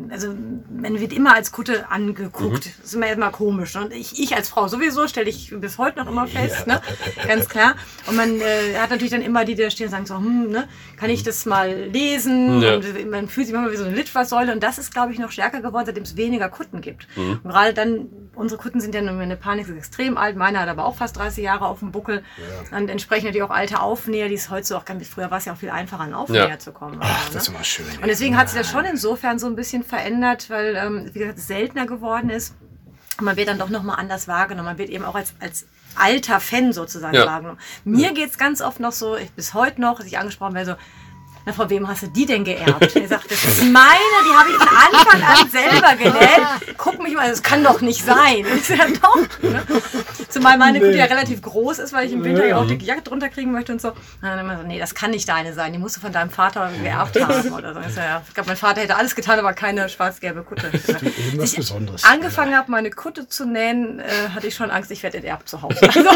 S3: also man wird immer als Kutte angeguckt. Das ist immer, immer komisch. ne? Und ich, ich als Frau sowieso stelle ich bis heute noch immer fest, ne? ganz klar. Und man äh, hat natürlich dann immer die, die da stehen und sagen so, hm, ne? kann ich das mal lesen?
S4: Ja.
S3: Und man fühlt sich manchmal wie so eine Litfaßsäule. Und das ist, glaube ich, noch stärker geworden, seitdem es weniger Kutten gibt. Und gerade dann, unsere Kutten sind ja nun, eine Panik ist extrem alt. Meiner hat aber auch fast 30 Jahre auf dem Buckel. Und entsprechend natürlich auch alte Aufnäher, die es heute so auch ganz, früher war es ja auch viel einfacher, an Aufnäher
S4: Ja.
S3: zu kommen.
S2: Ach,
S3: Also,
S2: das ist
S3: ne?
S2: immer schön.
S3: Und deswegen hat sich das schon insofern so ein bisschen verändert, weil, ähm, wie gesagt, es seltener geworden ist. Und man wird dann doch nochmal anders wahrgenommen. Man wird eben auch als, als alter Fan sozusagen
S4: Ja.
S3: wahrgenommen. Mir geht's ganz oft noch so, ich, bis heute noch, dass ich angesprochen werde, so, Na, von wem hast du die denn geerbt? Er sagt, das ist meine, die habe ich von Anfang an selber genäht. Guck mich mal, das kann doch nicht sein. Ich sag, ja, doch. Ne? Zumal meine Kutte ja relativ groß ist, weil ich im Winter ja auch die Jacke drunter kriegen möchte und so. Und dann immer so, nee, das kann nicht deine sein. Die musst du von deinem Vater geerbt haben oder so. Ich, ja, ich glaube, mein Vater hätte alles getan, aber keine schwarz-gelbe Kutte.
S2: Irgendwas Besonderes.
S3: Angefangen habe, meine Kutte zu nähen, äh, hatte ich schon Angst, ich werde enterbt zu Hause. Also,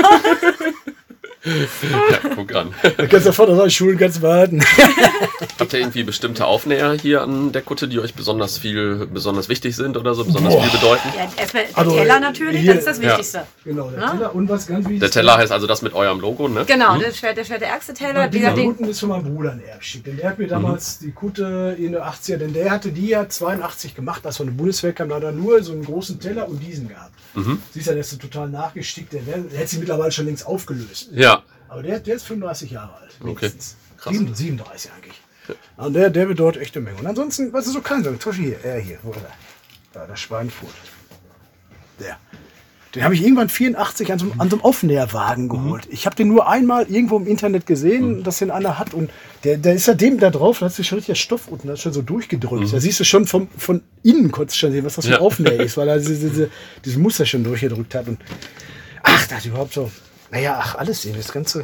S4: Ja, guck an.
S2: Da kannst du davon aus Schulen ganz behalten.
S4: Habt ihr irgendwie bestimmte Aufnäher hier an der Kutte, die euch besonders viel, besonders wichtig sind oder so, besonders
S2: Boah.
S4: viel bedeuten?
S3: ja, erstmal der
S2: Also,
S3: Teller natürlich,
S2: hier-
S3: das ist das
S4: Ja.
S3: Wichtigste.
S2: Genau, der
S3: Na?
S2: Teller und was ganz wichtig
S4: Der Teller heißt also das mit eurem Logo, ne?
S3: Genau, der schwer, der schwer der ärgste Teller.
S2: Die
S3: Dieser Ding.
S2: unten ist von meinem Bruder ein Erbstück. Denn der hat mir damals die Kutte in den 80er, denn der hatte die ja 82 gemacht, als von der Bundeswehr kam, da hat er nur so einen großen Teller und diesen gehabt. Siehst du, der ist so total nachgestickt, der, wär- der hätte sich mittlerweile schon längst aufgelöst.
S4: Ja.
S2: Aber der, der ist 35 Jahre alt.
S4: Okay,
S2: mindestens.
S4: krass.
S2: Sieben- 37 eigentlich. Und der, der bedeutet echt eine Menge. Und ansonsten, was ist so klein? Zum Beispiel hier, er hier, wo ist er? Da, der Schweinfurt. Der. Den habe ich irgendwann 84 an so, einem- an so einem Aufnäherwagen geholt. Ich habe den nur einmal irgendwo im Internet gesehen, dass den einer hat. Und der, der ist ja dem da drauf, da hat sich schon richtig der Stoff unten, das ist schon so durchgedrückt. Da siehst du schon vom, von innen kurz schon sehen, was das für ein
S4: Ja.
S2: Aufnäher ist, weil er diese, diese, dieses Muster schon durchgedrückt hat. Und ach, da hat überhaupt so, naja, ach, alles sehen, das Ganze.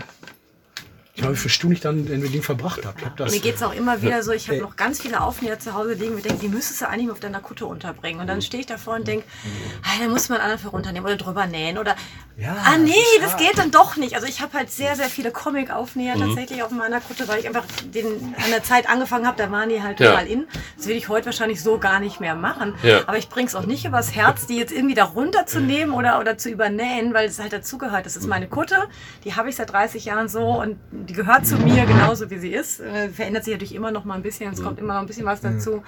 S2: Ich wie viel Stunden ich dann in Ding verbracht habe. Hab
S3: Mir geht es auch immer wieder so, ich habe
S2: Ey.
S3: noch ganz viele Aufnäher zu Hause liegen, und ich denke, die müsstest du eigentlich auf deiner Kutte unterbringen. Und dann stehe ich davor und denke, ah, da muss man anderen für runternehmen oder drüber nähen. Oder
S2: Ja,
S3: ah nee,
S2: das
S3: geht dann doch nicht. Also ich habe halt sehr, sehr viele Comic-Aufnäher tatsächlich auf meiner Kutte, weil ich einfach den, an der Zeit angefangen habe, da waren die halt
S4: Ja.
S3: total in. Das will ich heute wahrscheinlich so gar nicht mehr machen.
S4: Ja.
S3: Aber ich bringe es auch nicht übers Herz, die jetzt irgendwie da runterzunehmen oder, oder zu übernähen, weil es halt dazugehört. Das ist meine Kutte, die habe ich seit 30 Jahren so und die gehört zu mir genauso wie sie ist. Äh, verändert sich natürlich immer noch mal ein bisschen, es kommt immer noch ein bisschen was dazu.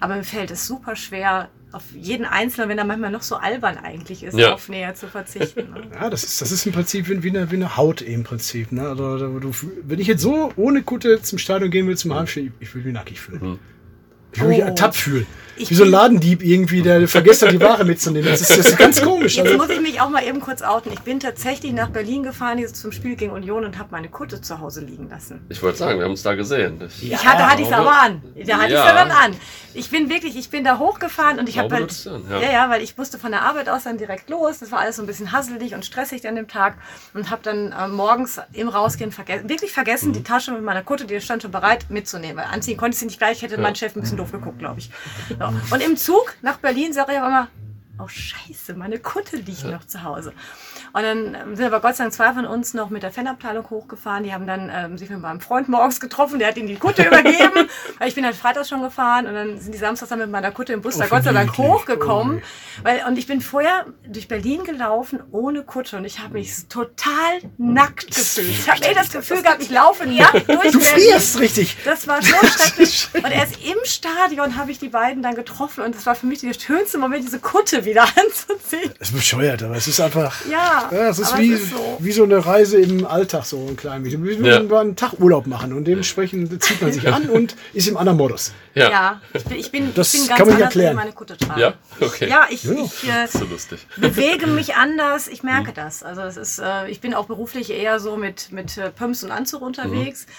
S3: Aber mir fällt es super schwer, auf jeden Einzelnen, wenn er manchmal noch so albern eigentlich ist,
S4: Ja.
S3: auf Näher zu verzichten. ne?
S2: Ja, das ist, das ist im Prinzip wie, eine, wie eine Haut im Prinzip. Ne? Also, du, wenn ich jetzt so ohne Kutte zum Stadion gehen will, zum Heimspiel, ich, ich will mich nackig fühlen. Ich will mich
S3: Oh.
S2: ertappt fühlen.
S3: Ich
S2: wie so ein Ladendieb irgendwie, der vergisst hat, die Ware mitzunehmen. Das ist, das ist ganz komisch.
S3: Jetzt
S2: Also,
S3: muss ich mich auch mal eben kurz outen. Ich bin tatsächlich nach Berlin gefahren zum Spiel gegen Union und habe meine Kutte zu Hause liegen lassen.
S4: Ich wollte sagen, wir haben uns da gesehen. Ich,
S3: Ich hatte, hatte ich es
S4: aber-
S3: aber an. Da hatte ich
S4: Ja.
S3: es dann an. Ich bin wirklich, ich bin da hochgefahren und ich habe halt,
S4: es
S3: ja.
S4: ja.
S3: ja, weil ich musste von der Arbeit aus dann direkt los. Das war alles so ein bisschen hasselig und stressig an dem Tag und habe dann äh, morgens im Rausgehen vergessen, wirklich vergessen,
S4: Mhm.
S3: die Tasche mit meiner Kutte, die stand schon bereit mitzunehmen. Weil anziehen konnte ich sie nicht gleich, hätte mein Chef ein bisschen doof geguckt, glaube ich. So. Und im Zug nach Berlin sage ich aber immer, oh Scheiße, meine Kutte liegt noch zu Hause. Und dann ähm, sind aber Gott sei Dank zwei von uns noch mit der Fanabteilung hochgefahren. Die haben dann ähm, sich mit meinem Freund morgens getroffen, der hat ihnen die Kutte übergeben. Weil ich bin halt freitags schon gefahren und dann sind die samstags dann mit meiner Kutte im Bus da
S2: Oh,
S3: Gott sei Dank hochgekommen. Weil, und ich bin vorher durch Berlin gelaufen ohne Kutte und ich habe mich total nackt gefühlt. Ich habe eh das Gefühl gehabt, ich laufe nackt durch
S2: du
S3: Berlin.
S2: frierst richtig.
S3: Das war so schrecklich. Und erst im Stadion habe ich die beiden dann getroffen und das war für mich der schönste Moment, diese Kutte wieder anzuziehen.
S2: Das ist bescheuert, aber es ist einfach.
S3: Ja,
S2: Ja, es ist, wie,
S3: ist so.
S2: wie so eine Reise im Alltag, so ein klein bisschen. Wir
S4: Ja.
S2: ja. einen Tag Urlaub machen und dementsprechend zieht man sich an und ist im anderen Modus.
S4: Ja.
S3: Ja, ich bin, ich bin,
S2: Das
S3: ich bin
S2: kann
S3: ganz
S2: man nicht
S3: anders,
S2: erklären.
S3: meine Kutte trage.
S4: Ja? Okay.
S3: Ja, ich,
S2: Ja.
S3: ich äh,
S4: So lustig.
S3: bewege mich anders, ich merke
S2: Mhm.
S3: das. Also es ist, äh, ich bin auch beruflich eher so mit, mit äh, Pumps und Anzug unterwegs.
S2: Mhm.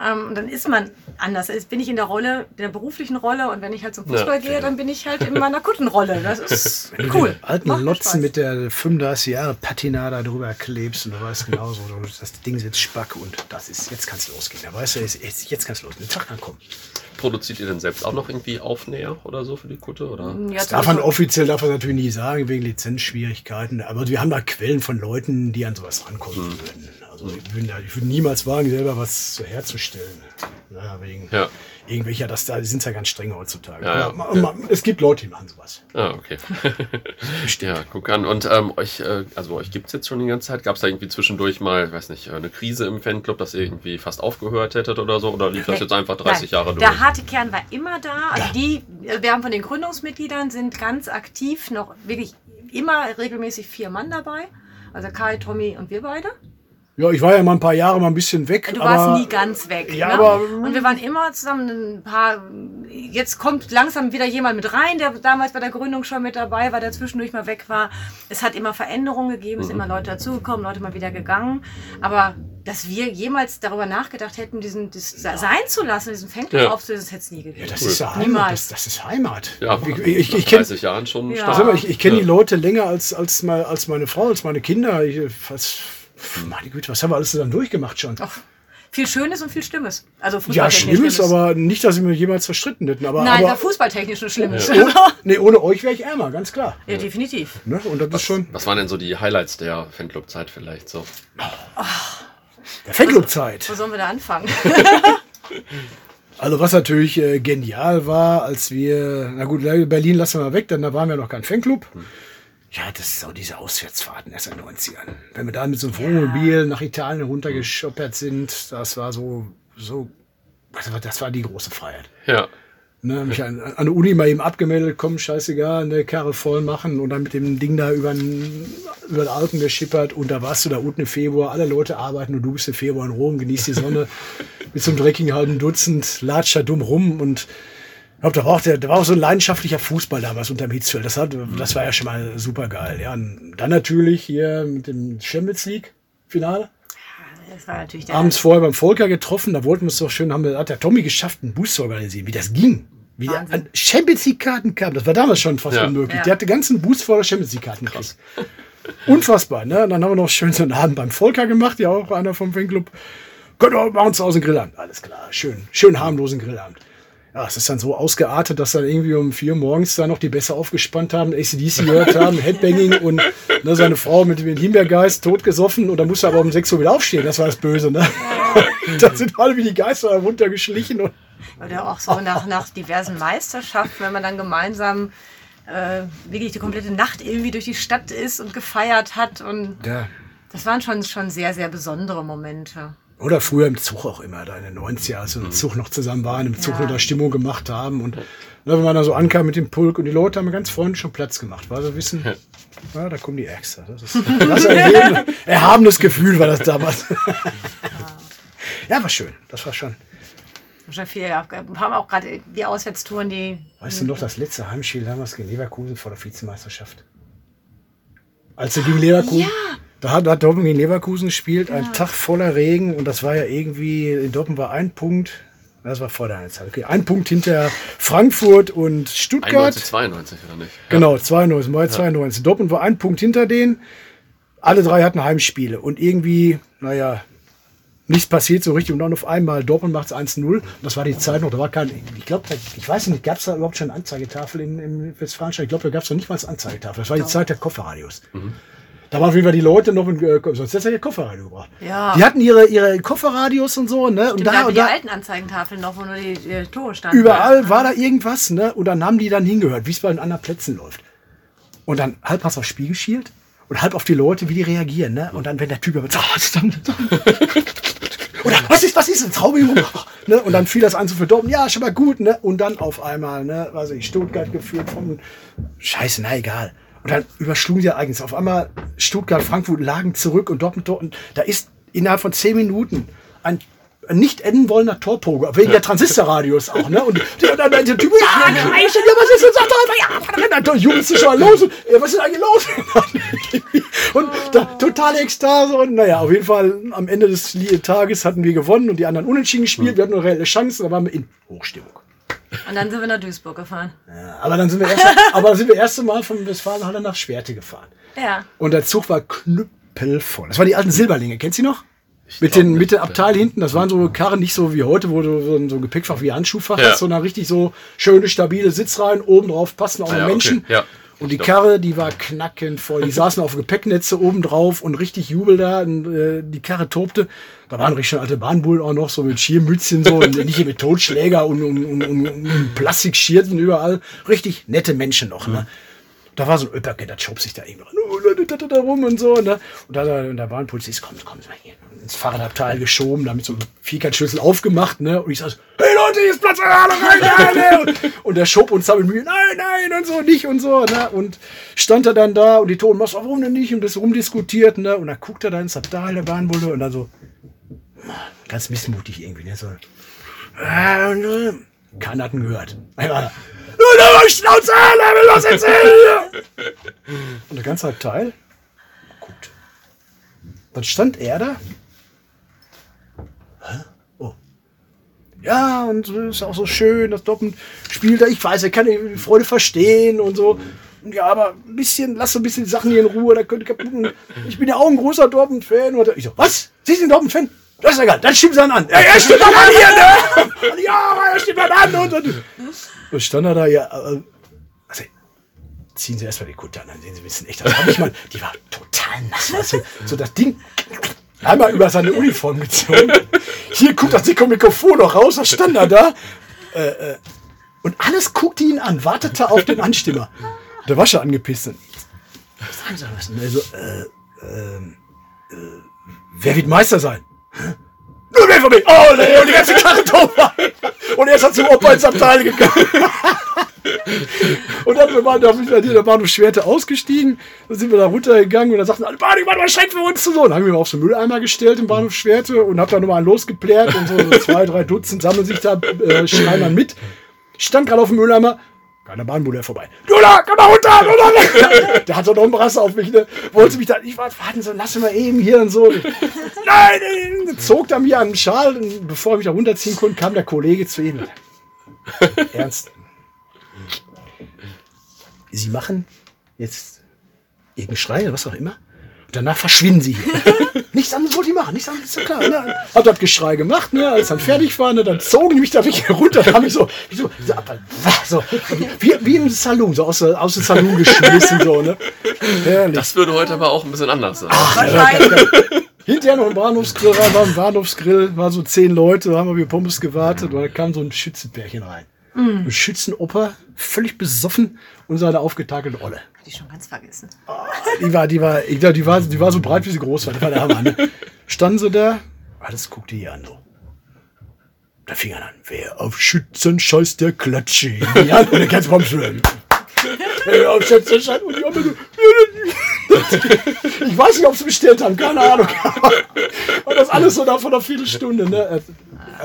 S3: Ähm, und dann ist man anders. Jetzt bin ich in der Rolle, der beruflichen Rolle und wenn ich halt zum Fußball
S4: Ja.
S3: gehe, dann bin ich halt in meiner Kuttenrolle. Das ist
S2: Wenn du
S3: cool.
S2: den alten
S3: Macht
S2: Lotzen
S3: Spaß.
S2: mit der 35 Jahre Patina da drüber klebst und du weißt genauso, das Ding sitzt spack und das ist, jetzt kann es losgehen. Da weißt du, jetzt, jetzt, kann es losgehen. Der Tag kann kommen.
S4: Produziert ihr denn selbst auch noch irgendwie Aufnäher oder so für die Kutte? Oder?
S3: Ja,
S2: Das darf man
S3: also-
S2: offiziell darf man natürlich nie sagen, wegen Lizenzschwierigkeiten. Aber wir haben da Quellen von Leuten, die an sowas rankommen
S3: Hm.
S2: würden. Also ich würde, ich würde niemals wagen, selber was so herzustellen. Naja, wegen
S4: Ja.
S2: irgendwelcher, das da die sind ja ganz streng heutzutage.
S4: Ja, ja.
S2: Aber ma- ma- es gibt Leute, die machen sowas.
S4: Ah, okay. ja, guck an. Und ähm, euch, äh, also euch gibt's jetzt schon die ganze Zeit. Gab's da irgendwie zwischendurch mal, ich weiß nicht, äh, eine Krise im Fanclub, dass ihr irgendwie fast aufgehört hättet oder so? Oder lief das jetzt einfach 30
S3: Nein,
S4: Jahre durch?
S3: Der harte Kern war immer da. Also die, wir haben von den Gründungsmitgliedern sind ganz aktiv noch wirklich immer regelmäßig vier Mann dabei. Also Kai, Tommy und wir beide.
S2: Ja, ich war ja mal ein paar Jahre mal ein bisschen weg.
S3: Du
S2: aber,
S3: warst nie ganz weg.
S2: Ja,
S3: ne?
S2: aber-
S3: und wir waren immer zusammen ein paar. Jetzt kommt langsam wieder jemand mit rein, der damals bei der Gründung schon mit dabei war, der zwischendurch mal weg war. Es hat immer Veränderungen gegeben, es sind immer Leute dazugekommen, Leute mal wieder gegangen. Aber dass wir jemals darüber nachgedacht hätten, diesen das sein zu lassen, diesen Fanclub
S4: Ja.
S3: aufzulösen, das hätte es nie gegeben.
S2: Ja, das
S4: Cool.
S2: ist ja Heimat.
S3: Niemals.
S2: Das, das ist Heimat.
S4: Ja,
S2: ich ich, ich, kenne
S4: 30 Jahren schon
S3: Ja.
S4: stark.
S2: Ich, ich kenne
S4: Ja.
S2: die Leute länger als, als, mal, als meine Frau, als meine Kinder. Ich, was, meine Güte, was haben wir alles zusammen durchgemacht schon?
S3: Ach, viel Schönes und viel Schlimmes. Also
S2: ja,
S3: fußballtechnisch
S2: Schlimmes,
S3: Schlimmes.
S2: aber nicht, dass ich mir jemals verstritten hätten. Aber,
S3: Nein, aber fußballtechnisch nur Schlimmes.
S2: ohne, nee, ohne euch wäre ich ärmer, ganz klar.
S3: Ja, definitiv.
S2: Ne? Und das ist schon
S4: Was waren denn so die Highlights der Fanclub-Zeit vielleicht so?
S2: der Fanclub-Zeit.
S3: Wo sollen wir da anfangen?
S2: Also was natürlich äh, genial war, als wir, na gut, Berlin lassen wir mal weg, denn da waren wir noch kein Fanclub. Ja, das ist auch diese Auswärtsfahrten erst in den 90ern. Wenn wir da mit so einem Wohnmobil nach Italien runtergeschoppert sind, das war so, so, das war, das war die große Freiheit.
S4: Ja.
S2: Ne, mich an, an der Uni mal eben abgemeldet, komm, scheißegal, eine Karre voll machen und dann mit dem Ding da über den, über den Alpen geschippert und da warst du da unten im Februar, alle Leute arbeiten und du bist im Februar in Rom, genießt die Sonne mit so einem dreckigen halben Dutzend, latscht da dumm rum und ich glaub, da war auch, der, da war auch so ein leidenschaftlicher Fußball damals unterm Hitzfeld. Das, hat, das war ja schon mal super geil. Ja, und dann natürlich hier mit dem Champions League Finale.
S3: Das war natürlich der
S2: Abends vorher beim Volker getroffen, da wollten wir es doch schön, haben hat der Tommy geschafft, einen Bus zu organisieren, wie das ging. Wie der
S3: Wahnsinn.
S2: an Champions League Karten kam, das war damals schon fast
S4: Ja.
S2: unmöglich.
S3: Ja.
S2: Der hatte ganzen Bus voller Champions League Karten gekriegt. Unfassbar, ne? Und dann haben wir noch schön so einen Abend beim Volker gemacht, ja auch einer vom Fanclub. Können wir bei uns zu Hause einen Grillabend. Alles klar, schön, schön harmlosen Grillabend. Ja, es ist dann so ausgeartet, dass dann irgendwie um vier morgens da noch die Bässe aufgespannt haben, ACDC gehört haben, Headbanging und ne, seine Frau mit dem Himbeergeist totgesoffen und dann musste er aber um sechs Uhr wieder aufstehen. Das war das Böse, ne? da sind alle wie die Geister runtergeschlichen und
S3: Oder auch so nach, nach diversen Meisterschaften, wenn man dann gemeinsam äh, wirklich die komplette Nacht irgendwie durch die Stadt ist und gefeiert hat. Und
S2: ja.
S3: das waren schon, schon sehr, sehr besondere Momente.
S2: Oder früher im Zug auch immer, da in den 90er, als wir im Zug noch zusammen waren, im Zug
S3: Ja.
S2: nur da Stimmung gemacht haben. Und ne, wenn man da so ankam mit dem Pulk und die Leute haben ganz freundlich schon Platz gemacht, weil sie wissen, ja, da kommen die Äxte. Das ist, das ist ein erheben, erhabenes Gefühl, war das damals. ja, war schön. Das war schon.
S3: Schon viel, ja, wir haben auch gerade die Auswärtstouren, die.
S2: Weißt du noch, das letzte Heimspiel damals gegen Leverkusen vor der Vizemeisterschaft? Als sie gegen Leverkusen. Da hat, hat Dortmund gegen Leverkusen gespielt, ein Tag voller Regen und das war ja irgendwie, in Dortmund war ein Punkt, das war vor der Halbzeit, okay, ein Punkt hinter Frankfurt und Stuttgart.
S4: 91, 92 oder nicht?
S2: Genau, 92, Mai 92. Dortmund war ein Punkt hinter denen. Alle drei hatten Heimspiele und irgendwie, naja, nichts passiert so richtig und dann auf einmal Dortmund macht es 1-0. Das war die Zeit noch, da war kein, ich glaube, ich weiß nicht, gab es da überhaupt schon eine Anzeigetafel in, im Westfalenstein? Ich glaube, da gab es noch nicht mal eine Anzeigetafel. Das war die Zeit der Kofferradios. Da waren auf jeden Fall die Leute noch, in, äh, sonst hätte ihr Kofferradio gebracht.
S3: Ja.
S2: Die hatten ihre, ihre Kofferradios und so, ne? Und
S3: Stimmt, da
S2: da,
S3: wir
S2: und
S3: die
S2: da
S3: alten Anzeigentafeln noch, wo nur die, die Tore standen.
S2: überall war da irgendwas, ne? Und dann haben die dann hingehört, wie es bei den anderen Plätzen läuft. Und dann halb hast du aufs Spiel geschielt und halb auf die Leute, wie die reagieren, ne? Und dann, wenn der Typ aber, oder was ist, was ist ein Traumjung? Ne? Und dann fiel das an zu verdorben, ja, schon mal gut, ne? Und dann auf einmal, ne, weiß ich, Stuttgart geführt vom Scheiße, na egal. Und dann überschlugen die Ereignisse. Auf einmal Stuttgart, Frankfurt lagen zurück und Dortmund, Dortmund. Da ist innerhalb von zehn Minuten ein nicht enden wollender Torpogo, wegen der Transistorradios auch, ne? Und der, der, der, der Typ, ja, ja, was ist denn, sagt doch einfach, ja, dann jubelst du schon los, und, äh, was ist eigentlich los? und da, totale Ekstase und naja, auf jeden Fall am Ende des Tages hatten wir gewonnen und die anderen unentschieden gespielt, wir hatten noch reelle Chancen, da waren wir in Hochstimmung.
S3: Und dann sind wir nach Duisburg gefahren.
S2: Ja, aber dann sind wir erst, aber sind wir erste Mal vom Westfalenhalle nach Schwerte gefahren.
S3: Ja.
S2: Und der Zug war knüppelvoll. Das waren die alten Silberlinge. Kennst du die noch? Mit
S4: glaub
S2: den,
S4: nicht.
S2: mit den Abteil hinten. Das waren so Karren, nicht so wie heute, wo du so ein, so ein Gepäckfach wie Handschuhfach
S4: Ja.
S2: hast, sondern richtig so schöne, stabile Sitzreihen. Oben drauf passen auch
S4: Ah ja,
S2: Menschen.
S4: okay. Ja.
S2: Und die. Karre, die war knackend voll. Die saßen auf Gepäcknetze oben drauf und richtig Jubel da. Und, äh, die Karre tobte. Da waren richtig schon alte Bahnbullen auch noch, so mit Schiermützchen so. und nicht mit Totschläger und, und, und, und, und Plastikschirten überall. Richtig nette Menschen noch, ne? Da war so ein Öpperke, der schob sich da irgendwie oh, rum und so. Ne? Und da, da, und da war ein Polizist, komm, komm, mal hier. Ins Fahrradabteil geschoben, damit so ein Vierkantschlüssel aufgemacht. Ne? Und ich sag, hey Leute, hier ist Platz, rein, alle. Und, und der schob uns da mit Mühe, nein, nein und so, nicht und so. Ne? Und stand er dann da und die Toten, was, warum denn nicht? Und das rumdiskutiert. Ne? Und dann guckt er da ins Abteil der Bahnbulle und dann so, ganz missmutig irgendwie. Ne? So, und, äh, keiner hat ihn gehört. Einmal, mal Schnauze, Level, los erzählen! Und der ganze Abteil guckt. Dann stand er da Oh. Ja, und ist auch so schön, das Dortmund spielt da. Ich weiß, er kann die Freude verstehen und so. Ja, aber ein bisschen, lass so ein bisschen die Sachen hier in Ruhe, da könnte kaputt. Ich bin ja auch ein großer Dortmund-Fan. Und ich so, was? Sie sind Dortmund-Fan? Das ist egal, dann stimmt es an. Ja, er stimmt dann an hier, ne? Und ja, er stimmt dann an. Und, und, und stand er da, ja, äh, also, ziehen Sie erstmal die Kutte an, dann sehen Sie bisschen echt. Das hab ich mal, die war total nass. Du? So das Ding einmal über seine Uniform gezogen. Hier guckt das dicke Mikrofon noch raus, was stand er da? Äh, äh, und alles guckte ihn an, wartete auf den Anstimmer. Der war schon angepisst. Sagen Sie was? Also, äh, ähm, äh, wer wird Meister sein? Hä? Nur wer von mir! Oh, nee, und die ganze Karre drauf. Und er ist dann zum Opa ins Abteil gegangen. Und dann wir waren da wieder der Bahnhof Schwerte ausgestiegen, dann sind wir da runtergegangen und dann sagten alle, Bahnhof, Bahnhof, schreckt für uns zu so. Dann haben wir mal auf so Mülleimer gestellt im Bahnhof Schwerte und hab da nochmal einen losgeplärt und so, so zwei, drei Dutzend sammeln sich da, äh, schreien mit. Stand gerade auf dem Mülleimer, keiner Bahnbulle vorbei. Jula, komm mal runter! Jula! Der hat doch noch einen Brass auf mich, ne? Wollte mich da, ich war, warten so, lass mal eben hier und so. Nein, nein, zog da mir an den Schal und bevor ich mich da runterziehen konnte, kam der Kollege zu ihm. Ernst. Sie machen jetzt irgendeinen Schrei oder was auch immer. Und danach verschwinden sie. nichts anderes wollte ich machen, nichts anderes, ist ja klar. Ne? Hab das Geschrei gemacht, ne? als dann fertig war, ne? dann zogen die mich da wirklich runter. Da haben ich so, wie so, so, wie, wie im Salon, so aus, aus dem Salon geschmissen. So, ne? Herrlich.
S4: Das würde heute aber auch ein bisschen anders sein.
S3: Wahrscheinlich.
S2: Hinterher noch ein Bahnhofsgrill rein, war ein Bahnhofsgrill, war so zehn Leute, da haben wir wie Pommes gewartet und da kam so ein Schützenpärchen rein. Ein Schützenoper, völlig besoffen und seine aufgetakelte Olle.
S3: Hab ich schon ganz vergessen.
S2: Die war, die war, ich glaube, die war, die war so breit, wie sie groß war. Das war der Hammer, ne? Standen sie da, alles guckte hier an, so. Da fing er an, wer auf Schützen scheißt, der klatsche die Hand und der kannst vom Schwimmen. Wer auf Schützen scheißt und die so. Ich weiß nicht, ob sie bestellt haben, keine Ahnung. Und das alles so da von einer Viertelstunde, ne?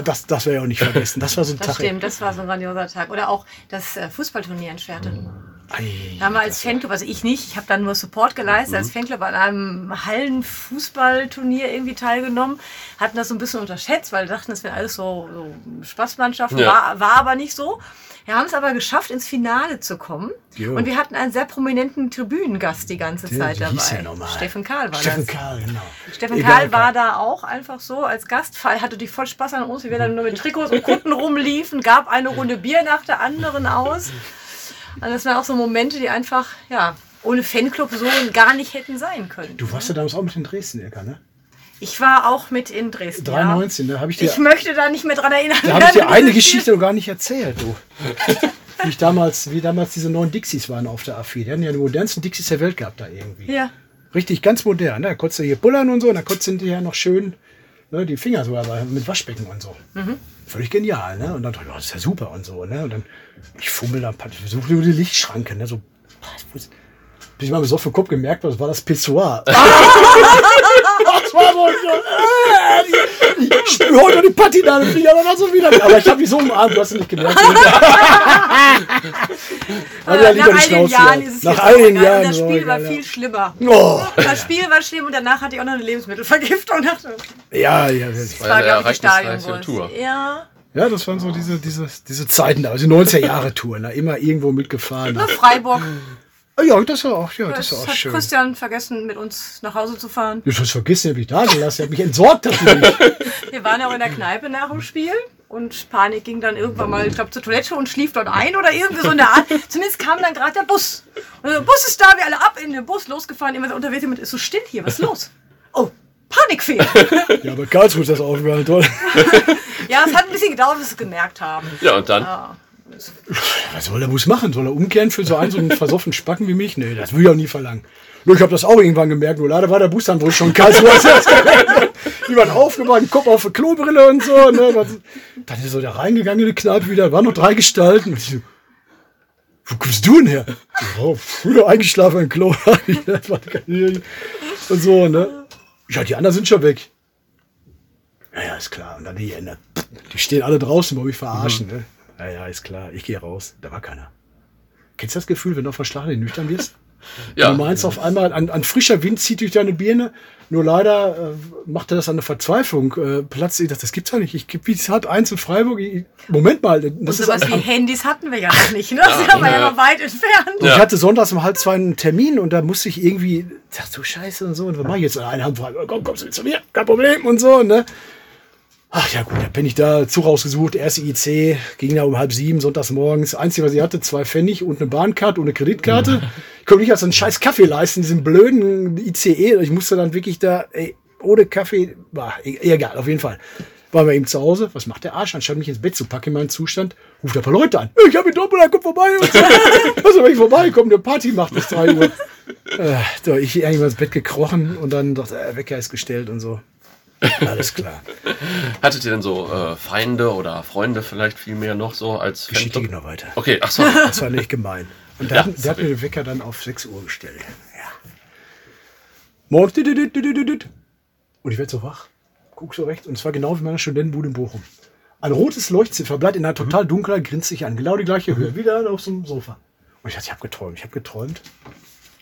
S2: Das, das wäre ja auch nicht vergessen. Das war so ein
S3: Das
S2: Tag.
S3: stimmt, das war so ein grandioser Tag. Oder auch das äh, Fußballturnier in Schwerte.
S2: Ei,
S3: Da haben wir als Fanclub, also ich nicht, ich habe dann nur Support geleistet, als Fanclub an einem Hallenfußballturnier irgendwie teilgenommen, hatten das so ein bisschen unterschätzt, weil wir dachten, das wären alles so, so Spaßmannschaften,
S4: Ja.
S3: war, war aber nicht so. Wir haben es aber geschafft, ins Finale zu kommen.
S2: Jo.
S3: Und wir hatten einen sehr prominenten Tribünengast die ganze
S2: Der-
S3: Zeit dabei.
S2: der nochmal?
S3: Steffen Karl war
S2: Steffen
S3: das.
S2: Karl, genau.
S3: Steffen
S2: Egal,
S3: Karl war da auch einfach so als Gast, hatte die voll Spaß an uns, wie wir dann nur mit Trikots und Kutten rumliefen, gab eine Runde Bier nach der anderen aus. Und das waren auch so Momente, die einfach, ja, ohne Fanclub so gar nicht hätten sein können.
S2: Du warst ja damals auch mit in Dresden, Ecker, ne?
S3: Ich war auch mit in Dresden.
S2: 93, da habe ich
S3: Ja.
S2: dir
S3: Ich möchte da nicht mehr dran erinnern.
S2: Da habe ich dir eine Geschichte noch gar nicht erzählt, du. Wie, ich damals, wie damals diese neuen Dixies waren auf der AFI. Die hatten ja die modernsten Dixies der Welt gehabt da irgendwie.
S3: Ja.
S2: Richtig, ganz modern. Ne? Da konntest du hier pullern und so, und dann konntest du hinterher noch schön ne, die Finger sogar mit Waschbecken und so. Völlig genial, ne? Und dann dachte ich, oh, das ist ja super und so, ne? Und dann, ich fummel da, ich suche über die Lichtschranke, ne? So, bis ich mal besoffen Kopf gemerkt habe, das war das Pissoir. das war so, so äh, ich spüre heute die Patina Fingern und dann so wieder. Aber ich habe mich so umarmt, du hast es nicht gemerkt. Ja,
S3: nach all den Jahren ist es
S2: Nach
S3: jetzt
S2: all den. Jahren.
S3: Das Spiel war
S2: ja.
S3: viel schlimmer.
S2: Oh,
S3: Das Spiel war schlimm und danach hatte ich auch noch eine Lebensmittelvergiftung.
S2: Ja, ja, das,
S4: War
S3: war,
S4: ja
S3: ich, die
S4: ereignisreiche Tour.
S3: Ja.
S2: ja, das waren so diese, diese, diese Zeiten da, also 90er-Jahre-Touren, da immer irgendwo mitgefahren.
S3: Nach Freiburg.
S2: Oh, ja, das war auch, ja,
S3: Das,
S2: das war auch
S3: hat
S2: schön.
S3: Christian vergessen, mit uns nach Hause zu fahren.
S2: Ich hab's vergessen, hab ich da gelassen, hab mich entsorgt dafür.
S3: Wir waren auch in der Kneipe nach dem Spiel und Panik ging dann irgendwann mal, ich glaube, zur Toilette und schlief dort ein oder irgendwie so in der Art. Zumindest kam dann gerade der Bus. Und der Bus ist da, wir alle ab in den Bus losgefahren, immer so unterwegs, jemand ist so still hier, was ist los? Oh, Panikfehler.
S2: ja, aber Karlsruhe ist das aufgehört, toll.
S3: ja, es hat ein bisschen gedauert, bis wir es gemerkt haben.
S4: Ja, und dann?
S3: Ja.
S2: Was soll der Bus machen? Soll er umkehren für so einen, so einen versoffenen Spacken wie mich? Nee, das will ich auch nie verlangen. Nur ich habe das auch irgendwann gemerkt, nur leider war der Bus dann wohl schon Karlsruhe. Die waren aufgebaut, Kopf auf eine Klobrille und so. Ne? Dann ist so da reingegangen in die Kneipe wieder, waren noch drei Gestalten. Und ich so, wo kommst du denn her? Oh, früher eingeschlafen im Klo. Und so, ne? Ja, die anderen sind schon weg. Ja, ja, ist klar. Und dann die Ende. Die stehen alle draußen, wollen mich verarschen, ne? Ja, ja, ist klar. Ich gehe raus. Da war keiner. Kennst du das Gefühl, wenn du auf der Schlacht nüchtern wirst? Ja. Du meinst auf einmal, an, an frischer Wind zieht durch deine Birne. Nur leider äh, machte das eine Verzweiflung. Äh, Platz, ich dachte, das gibt's ja nicht. Ich gebe wie es hat eins in Freiburg. Ich, Moment mal. Das
S3: Und sowas wie Handys hatten wir ja noch nicht. Ne? Das ja, war ja noch weit entfernt.
S2: Und ich hatte sonntags um halb zwei einen Termin und da musste ich irgendwie, dachte du Scheiße und so. Und was mache ich jetzt? Eine Hand frei. Komm, kommst du zu mir? Kein Problem und so. Ne? Ach ja gut, da bin ich da Zug rausgesucht, erste IC, ging da um halb sieben, sonntags morgens. Einzige, was ich hatte, zwei Pfennig und eine Bahnkarte und eine Kreditkarte. Ich konnte nicht als einen scheiß Kaffee leisten, diesen blöden ICE. Ich musste dann wirklich da, ey, ohne Kaffee, war e-, egal, auf jeden Fall. Waren wir eben zu Hause, was macht der Arsch? Anstatt mich ins Bett zu packen in meinen Zustand, ruft ein paar Leute an. Ich hab ihn doppelt, komm vorbei. Und so. also wenn ich vorbeikommen, eine Party macht bis drei Uhr. Äh, so, ich eigentlich mal ins Bett gekrochen und dann dachte, der Wecker ist gestellt und so. Alles klar.
S4: Hattet ihr denn so äh, Feinde oder Freunde vielleicht viel mehr noch so als
S2: Geschichte geht noch weiter.
S4: Okay, ach so.
S2: Das war nicht gemein. Und der, ja, hat, mir den Wecker dann auf 6 Uhr gestellt. Ja. Morgens. Und ich werde so wach. Guck so rechts. Und zwar genau wie meiner Studentenbude in Bochum. Ein rotes Leuchtziffer bleibt in einer total dunkler, grinst sich an. Genau die gleiche Höhe. Wieder auf so einem Sofa. Und ich dachte, ich habe geträumt. Ich habe geträumt.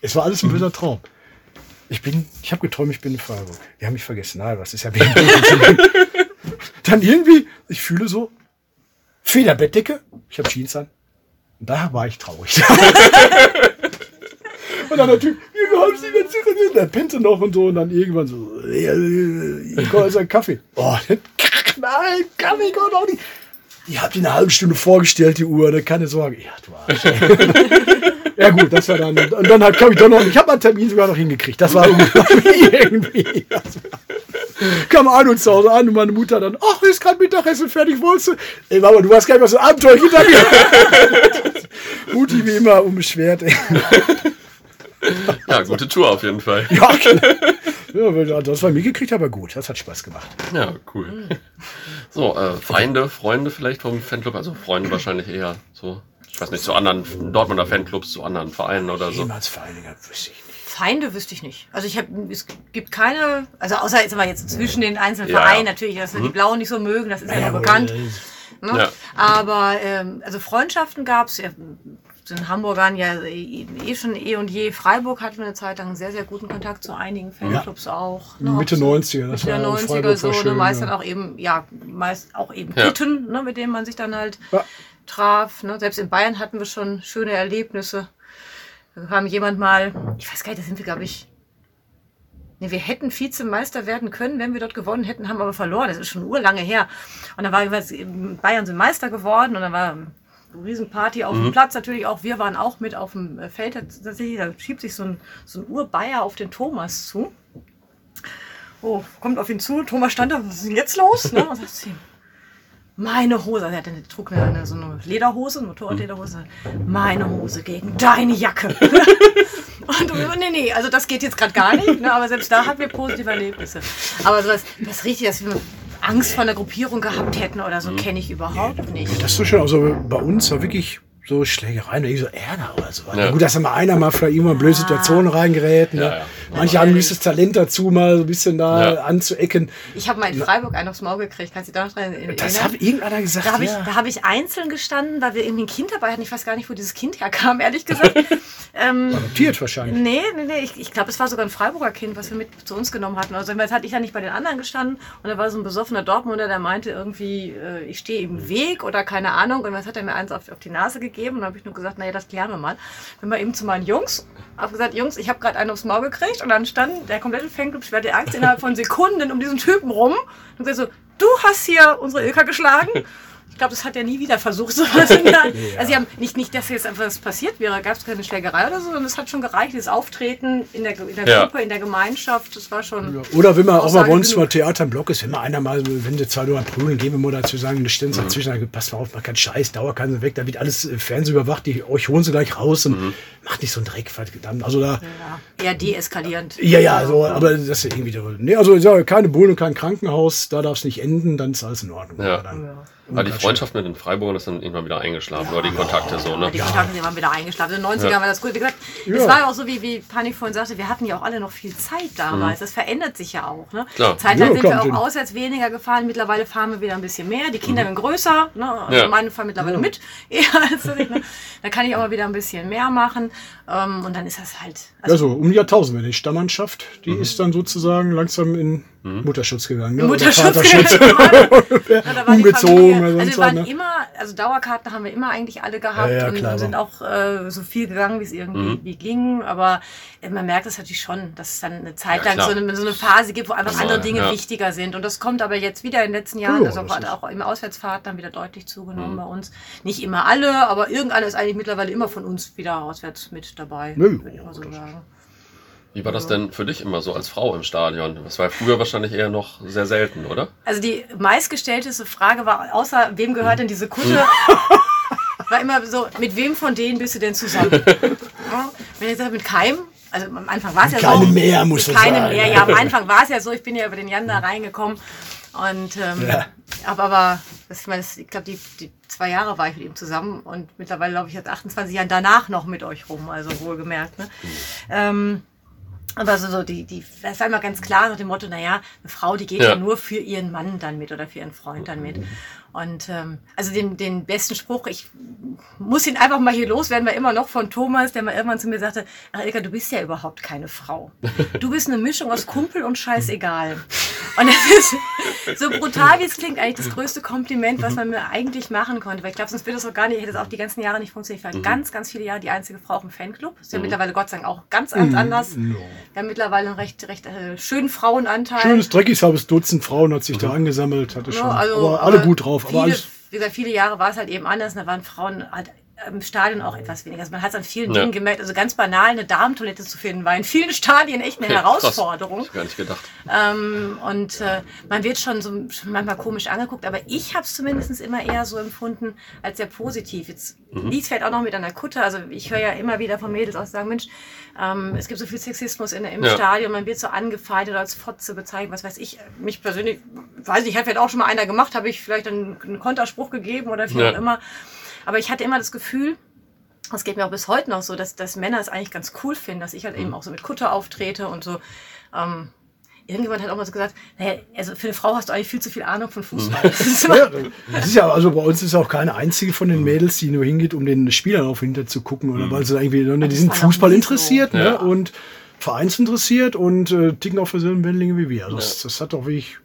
S2: Es war alles ein böser Traum. Ich bin, ich habe geträumt, ich bin in Freiburg. Die haben mich vergessen. Na, was ist ja Dann irgendwie, ich fühle so, Federbettdecke. Ich habe Jeans an. Und da war ich traurig. und dann der Typ, wir haben sie ganz der pennte noch und so. Und dann irgendwann so, ich komme jetzt einen Kaffee. Oh, nein, Kaffee kommt auch nicht. Ich habe die eine halbe Stunde vorgestellt, die Uhr, ne? keine Sorge. Ja, du Arsch. ja gut, das war dann. Und dann kam ich doch noch, ich habe meinen Termin sogar noch hingekriegt. Das war irgendwie. Das war, kam Arno zu Hause an und meine Mutter dann, ach, ist gerade Mittagessen fertig, wolltest du? Ey Mama, du hast gar nicht was so Abenteuer hinter mir. Mutti wie immer unbeschwert. Ey.
S4: Ja, gute Tour auf jeden Fall.
S2: Ja, ja das war mir gekriegt, aber gut. Das hat Spaß gemacht.
S4: Ja, cool. So, äh, Feinde, Freunde vielleicht vom Fanclub, also Freunde wahrscheinlich eher so, ich weiß nicht, zu anderen Dortmunder Fanclubs, zu anderen Vereinen oder so.
S2: Jemals Vereine wüsste ich nicht.
S3: Feinde wüsste ich nicht. Also ich habe, es gibt keine, also außer jetzt mal jetzt zwischen den einzelnen ja, Vereinen natürlich, dass wir mhm. die Blauen nicht so mögen, das ist ja, ja nur bekannt. Ne? Ja. Aber ähm, also Freundschaften gab es den Hamburgern ja eh schon eh und je. Freiburg hatten wir eine Zeit lang einen sehr, sehr guten Kontakt zu einigen Fanclubs ja. auch.
S2: Ne, Mitte 90er,
S3: das Mitte war 90er so, schön, ne, meist ja. dann auch eben, ja, meist auch eben ja. Kitten, ne, mit denen man sich dann halt ja. traf. Ne. Selbst in Bayern hatten wir schon schöne Erlebnisse. Da kam jemand mal, ich weiß gar nicht, da sind wir, glaube ich, Nee, wir hätten Vizemeister werden können, wenn wir dort gewonnen hätten, haben aber verloren. Das ist schon urlange her. Und dann war Bayern sind Meister geworden und dann war Riesenparty auf mhm. dem Platz natürlich auch. Wir waren auch mit auf dem äh, Feld tatsächlich. Da schiebt sich so ein, so ein Urbayer auf den Thomas zu. Oh, kommt auf ihn zu. Thomas stand da, was ist denn jetzt los? Ne? Und sagt zu ihm, meine Hose, also er hatte, trug eine, eine, so eine Lederhose, eine Motorradlederhose, meine Hose gegen deine Jacke. und nee, nee, also das geht jetzt gerade gar nicht, ne? aber selbst da hatten wir positive Erlebnisse. Aber so das, das richtig, dass wir Angst vor einer Gruppierung gehabt hätten oder so, mhm. kenne ich überhaupt nicht.
S2: Das ist so schön. Also bei uns war wirklich so Schlägereien oder so Ärger oder so. Ja. Gut, dass da mal einer mal vielleicht irgendwann in blöde Situationen reingerät. Ne? Ja, ja. Manche haben dieses Talent dazu, mal so ein bisschen da anzuecken.
S3: Ich habe mal in Freiburg einen aufs Maul gekriegt. Kannst du dich da dran erinnern?
S2: Das hat irgendeiner gesagt.
S3: Da habe ich, hab ich einzeln gestanden, weil wir irgendwie ein Kind dabei hatten. Ich weiß gar nicht, wo dieses Kind herkam, ehrlich gesagt.
S2: ähm, Adoptiert wahrscheinlich.
S3: Nee, nee, nee. Ich, ich glaube, es war sogar ein Freiburger Kind, was wir mit zu uns genommen hatten. Also jetzt hatte ich ja nicht bei den anderen gestanden und da war so ein besoffener Dortmunder, der meinte irgendwie, äh, ich stehe im Weg oder keine Ahnung. Und was hat er mir eins auf, auf die Nase gegeben und dann habe ich nur gesagt, naja, das klären wir mal. Bin mal eben zu meinen Jungs, habe gesagt, Jungs, ich habe gerade einen aufs Maul gekriegt und dann stand der komplette Fanclub schwerte Angst innerhalb von Sekunden um diesen Typen rum und gesagt so, du hast hier unsere Ilka geschlagen. Ich glaube, das hat er nie wieder versucht. Sowas ja. Also sie haben nicht, nicht, dass jetzt einfach was passiert wäre, gab es keine Schlägerei oder so, sondern es hat schon gereicht, das Auftreten in der, in der ja. Gruppe, in der Gemeinschaft, das war schon. Ja.
S2: Oder wenn man auch mal bei uns mal Theater im Block ist, wenn mal einer mal, wenn die zwei nur prügeln, geben wir mal dazu sagen, eine Stunde mhm. dazwischen, dann passt mal auf, man kann Scheiß, Dauer kann sie weg, da wird alles äh, fernsehüberwacht, die, euch holen sie gleich raus und mhm. macht nicht so einen Dreck. Also da.
S3: Ja, eher deeskalierend.
S2: Ja, ja, so, aber das ist irgendwie. Nee, also keine Bullen und kein Krankenhaus, da darf es nicht enden, dann ist alles in Ordnung.
S4: Ja. Ja. Aber die Freundschaft mit den Freiburgern ist dann irgendwann wieder eingeschlafen, oder die Kontakte so, ne?
S3: Die Kontakte die waren wieder eingeschlafen. In den 90ern
S4: Ja.
S3: war das gut. Wie gesagt,
S2: Ja.
S3: es war ja auch so, wie, wie Panik vorhin sagte, wir hatten ja auch alle noch viel Zeit damals. Das verändert sich ja auch. Ne?
S4: Mhm. Klar.
S3: Zeitlang
S2: Ja,
S3: sind wir auch
S2: stimmt.
S3: auswärts weniger gefahren. Mittlerweile fahren wir wieder ein bisschen mehr. Die Kinder werden größer. Ne? Also
S4: Mhm. Ja.
S3: Meine fahren mittlerweile mit. Eher als ich, ne? Da kann ich auch mal wieder ein bisschen mehr machen. Ähm, und dann ist das halt.
S2: Ja, so um die Jahrtausend, die Stammmannschaft, die ist dann sozusagen langsam in Mutterschutz gegangen. Ne? Oder
S3: Mutterschutz die
S2: Umgezogen
S3: Also wir waren
S2: was, ne?
S3: immer, also Dauerkarten haben wir immer eigentlich alle gehabt
S2: Ja, ja,
S3: und,
S2: klar,
S3: und sind auch äh, so viel gegangen, wie es irgendwie
S4: Mhm.
S3: ging. Aber man merkt es natürlich schon, dass es dann eine Zeit
S4: Ja,
S3: lang so eine, so eine Phase gibt, wo einfach
S4: Also,
S3: andere Dinge
S4: ja.
S3: wichtiger sind. Und das kommt aber jetzt wieder in den letzten Jahren,
S2: Ja,
S3: also
S2: ist-
S3: auch im Auswärtsfahrt dann wieder deutlich zugenommen
S4: Mhm.
S3: bei uns. Nicht immer alle, aber irgendeiner ist eigentlich mittlerweile immer von uns wieder auswärts mit dabei,
S2: ja,
S3: würde ich mal so sagen.
S4: Wie war das denn für dich immer so als Frau im Stadion? Das war früher wahrscheinlich eher noch sehr selten, oder?
S3: Also die meistgestellteste Frage war, außer wem gehört denn diese Kutte? War immer so, mit wem von denen bist du denn zusammen? Ja, wenn ich sage, mit keinem, also am Anfang war es ja so.
S2: Keinem mehr, muss man
S3: keinem
S2: sagen.
S3: mehr, ja, am Anfang war es ja so, ich bin ja über den Jan da reingekommen. Und ähm,
S2: Ja.
S3: aber, aber das, ich, meine, das, ich glaube, die, die zwei Jahre war ich mit ihm zusammen und mittlerweile glaube ich jetzt 28 Jahren danach noch mit euch rum, also wohlgemerkt. Ne? Ähm, aber so, so die, die, das war immer ganz klar nach dem Motto, naja, eine Frau, die geht ja.
S4: Ja.
S3: nur für ihren Mann dann mit oder für ihren Freund dann mit. Und ähm, also den, den besten Spruch, ich muss ihn einfach mal hier loswerden, war immer noch von Thomas, der mal irgendwann zu mir sagte, ach Ilka, du bist ja überhaupt keine Frau. Du bist eine Mischung aus Kumpel und scheißegal. Und das ist so brutal, wie es klingt, eigentlich das größte Kompliment, was man mir eigentlich machen konnte. Weil ich glaube, sonst würde es auch gar nicht, hätte es auch die ganzen Jahre nicht funktioniert. Ich war ganz, ganz viele Jahre die einzige Frau im Fanclub. Ist ja mittlerweile Gott sei Dank auch ganz, ganz anders. Wir haben mittlerweile einen recht, recht äh, schönen Frauenanteil.
S2: Schönes Dreckiges halbes Dutzend Frauen hat sich da angesammelt, hatte schon.
S3: Ja, also,
S2: aber alle gut drauf.
S3: Viele, wie gesagt, viele Jahre war es halt eben anders. Da waren Frauen halt im Stadion auch etwas weniger. Also man hat es an vielen
S4: Ja.
S3: Dingen gemerkt. Also ganz banal, eine Damentoilette zu finden, war in vielen Stadien echt eine
S4: Okay, krass.
S3: Herausforderung.
S4: Hab ich gar nicht gedacht.
S3: Ähm, und äh, man wird schon so schon manchmal komisch angeguckt, aber ich habe es zumindest immer eher so empfunden als sehr positiv. Jetzt
S4: Mhm.
S3: liegt vielleicht auch noch mit einer Kutte. Also ich höre ja immer wieder von Mädels aus sagen, Mensch, ähm, es gibt so viel Sexismus in, im
S4: Ja.
S3: Stadion, man wird so angefeindet oder als Fotze bezeichnet, was weiß ich. Mich persönlich, weiß ich, hat vielleicht auch schon mal einer gemacht, habe ich vielleicht einen, einen Konterspruch gegeben oder wie
S4: Ja.
S3: auch immer. Aber ich hatte immer das Gefühl, das geht mir auch bis heute noch so, dass, dass Männer es eigentlich ganz cool finden, dass ich halt
S2: Mhm.
S3: eben auch so mit Kutte auftrete und so. Ähm, irgendjemand hat auch mal so gesagt, naja, also für eine Frau hast du eigentlich viel zu viel Ahnung von Fußball. Das ist immer,
S2: ja, ist ja, also bei uns ist auch keine einzige von den Mädels, die nur hingeht, um den Spielern auf hinter zu gucken, oder weil sie irgendwie, ne, die sind Fußball
S3: nie so.
S2: interessiert, ne,
S4: Ja.
S2: und vereinsinteressiert und äh, ticken auf derselben Wellenlänge wie wir. Also das, das hat doch wirklich,